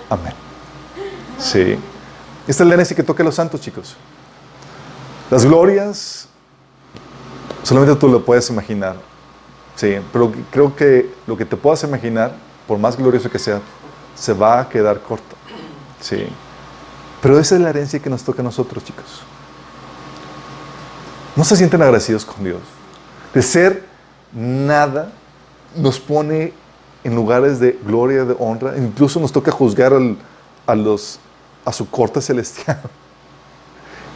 Amén. Sí. Esta es la herencia que toca a los santos, chicos. Las glorias, solamente tú lo puedes imaginar. Sí, pero creo que lo que te puedas imaginar por más glorioso que sea, se va a quedar corta. Sí. Pero esa es la herencia que nos toca a nosotros, chicos. No se sienten agradecidos con Dios. De ser nada, nos pone en lugares de gloria, de honra. Incluso nos toca juzgar a, a su corte celestial.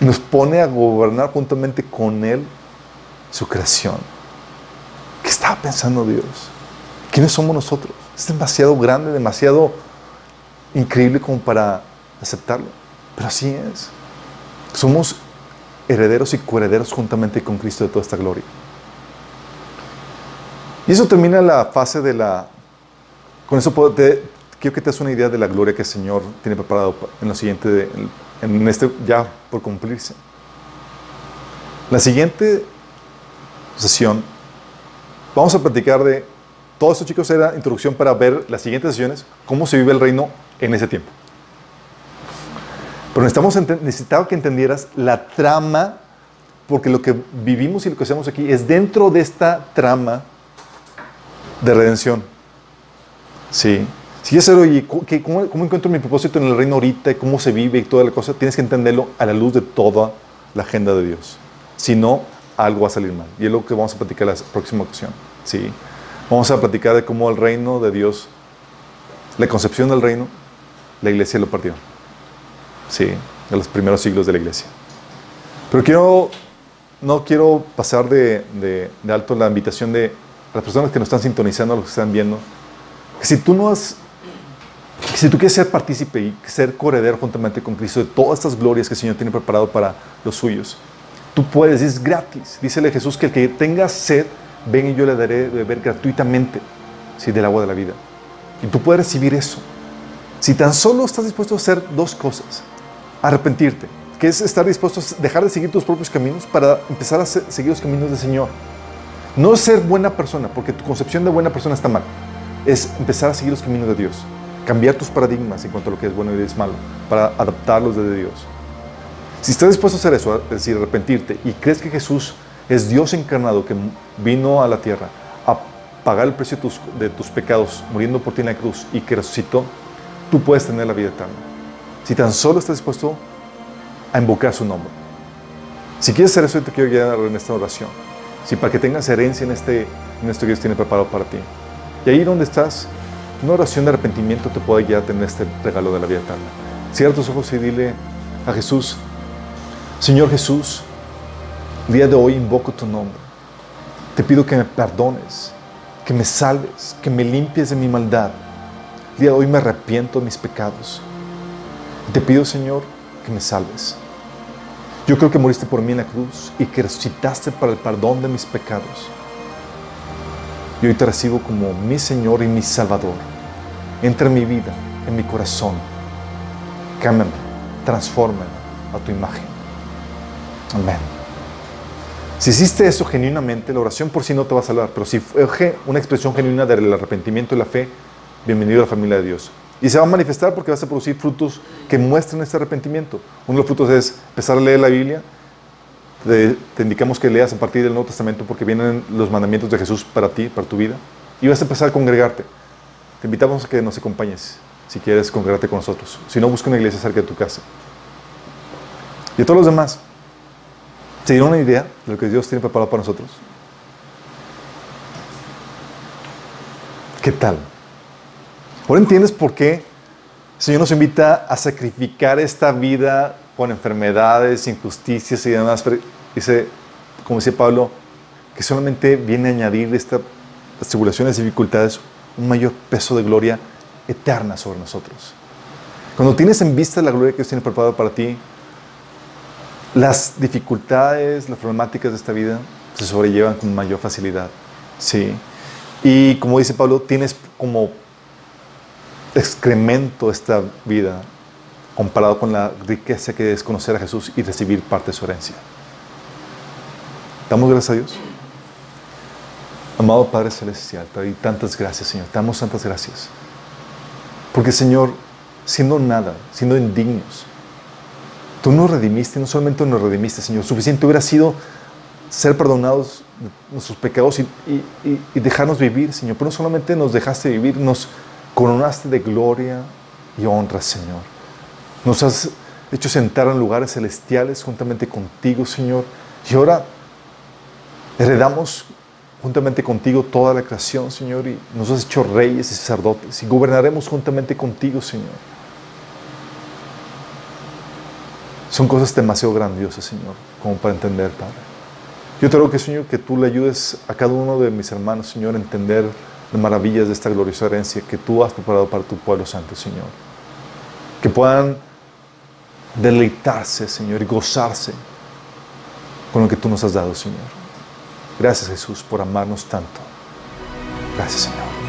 Y nos pone a gobernar juntamente con Él su creación. ¿Qué estaba pensando Dios? ¿Quiénes somos nosotros? Es demasiado grande, demasiado increíble como para aceptarlo. Pero así es. Somos herederos y coherederos juntamente con Cristo de toda esta gloria. Y eso termina la fase de la... Con eso puedo- quiero que te des una idea de la gloria que el Señor tiene preparado pa- en lo siguiente, en este ya por cumplirse. La siguiente sesión, vamos a platicar de... Todo esto, chicos, era introducción para ver las siguientes sesiones, cómo se vive el reino en ese tiempo. Pero necesitamos necesitaba que entendieras la trama, porque lo que vivimos y lo que hacemos aquí es dentro de esta trama de redención. Sí. Si saber, oye, ¿cómo, qué- cómo- cómo encuentro mi propósito en el reino ahorita y cómo se vive y toda la cosa? Tienes que entenderlo a la luz de toda la agenda de Dios. Si no, algo va a salir mal. Y es lo que vamos a platicar la próxima ocasión. Sí. Vamos a platicar de cómo el reino de Dios, la concepción del reino, la iglesia lo partió. Sí, de los primeros siglos de la iglesia. Pero quiero, no quiero pasar de, de- de alto la invitación de las personas que nos están sintonizando, los que están viendo, que si tú no has, si tú quieres ser partícipe y ser coheredero juntamente con Cristo de todas estas glorias que el Señor tiene preparado para los suyos, tú puedes, es gratis. Dícele Jesús que el que tenga sed, ven y yo le daré de beber gratuitamente, sí, del agua de la vida. Y tú puedes recibir eso. Si tan solo estás dispuesto a hacer dos cosas, arrepentirte, que es estar dispuesto a dejar de seguir tus propios caminos para empezar a se- seguir los caminos del Señor. No ser buena persona, porque tu concepción de buena persona está mal. Es empezar a seguir los caminos de Dios. Cambiar tus paradigmas en cuanto a lo que es bueno y es malo, para adaptarlos desde Dios. Si estás dispuesto a hacer eso, es decir, arrepentirte, y crees que Jesús es Dios encarnado que vino a la tierra a pagar el precio de tus, de tus pecados, muriendo por ti en la cruz y que resucitó, tú puedes tener la vida eterna. Si tan solo estás dispuesto a invocar su nombre. Si quieres hacer eso, te quiero guiar en esta oración. Si para que tengas herencia en, este, en esto que Dios tiene preparado para ti. Y ahí donde estás, una oración de arrepentimiento te puede guiar a tener este regalo de la vida eterna. Cierra tus ojos y dile a Jesús, Señor Jesús, el día de hoy invoco tu nombre. Te pido que me perdones, que me salves, que me limpies de mi maldad. El día de hoy me arrepiento de mis pecados. Te pido, Señor, que me salves. Yo creo que moriste por mí en la cruz y que resucitaste para el perdón de mis pecados. Y hoy te recibo como mi Señor y mi Salvador. Entra en mi vida, en mi corazón. Cámbiame, transfórmame a tu imagen. Amén. Si hiciste eso genuinamente, la oración por sí no te va a salvar, pero si fue una expresión genuina del arrepentimiento y la fe, bienvenido a la familia de Dios. Y se va a manifestar porque vas a producir frutos que muestren este arrepentimiento. Uno de los frutos es empezar a leer la Biblia. Te, indicamos que leas a partir del Nuevo Testamento porque vienen los mandamientos de Jesús para ti, para tu vida. Y vas a empezar a congregarte. Te invitamos a que nos acompañes si quieres congregarte con nosotros. Si no, busca una iglesia cerca de tu casa. Y a todos los demás, ¿se dieron una idea de lo que Dios tiene preparado para nosotros? ¿Qué tal? Ahora entiendes por qué el Señor nos invita a sacrificar esta vida con enfermedades, injusticias y demás. Dice, como dice Pablo, que solamente viene a añadir estas tribulaciones y dificultades un mayor peso de gloria eterna sobre nosotros. Cuando tienes en vista la gloria que Dios tiene preparada para ti, las dificultades, las problemáticas de esta vida se sobrellevan con mayor facilidad. Sí. Y como dice Pablo, tienes como excremento esta vida comparado con la riqueza que es conocer a Jesús y recibir parte de su herencia. Damos gracias a Dios. Amado Padre Celestial, te doy tantas gracias, Señor. Te damos tantas gracias. Porque, Señor, siendo nada, siendo indignos, tú nos redimiste, no solamente nos redimiste, Señor, suficiente hubiera sido ser perdonados nuestros pecados y- y dejarnos vivir, Señor. Pero no solamente nos dejaste vivir, nos coronaste de gloria y honra, Señor. Nos has hecho sentar en lugares celestiales juntamente contigo, Señor. Y ahora heredamos juntamente contigo toda la creación, Señor, y nos has hecho reyes y sacerdotes, y gobernaremos juntamente contigo, Señor. Son cosas demasiado grandiosas, Señor, como para entender, Padre. Yo te ruego que, Señor, que tú le ayudes a cada uno de mis hermanos, Señor, a entender maravillas de esta gloriosa herencia que tú has preparado para tu pueblo santo, Señor. Que puedan deleitarse, Señor, y gozarse con lo que tú nos has dado, Señor. Gracias, Jesús, por amarnos tanto. Gracias, Señor.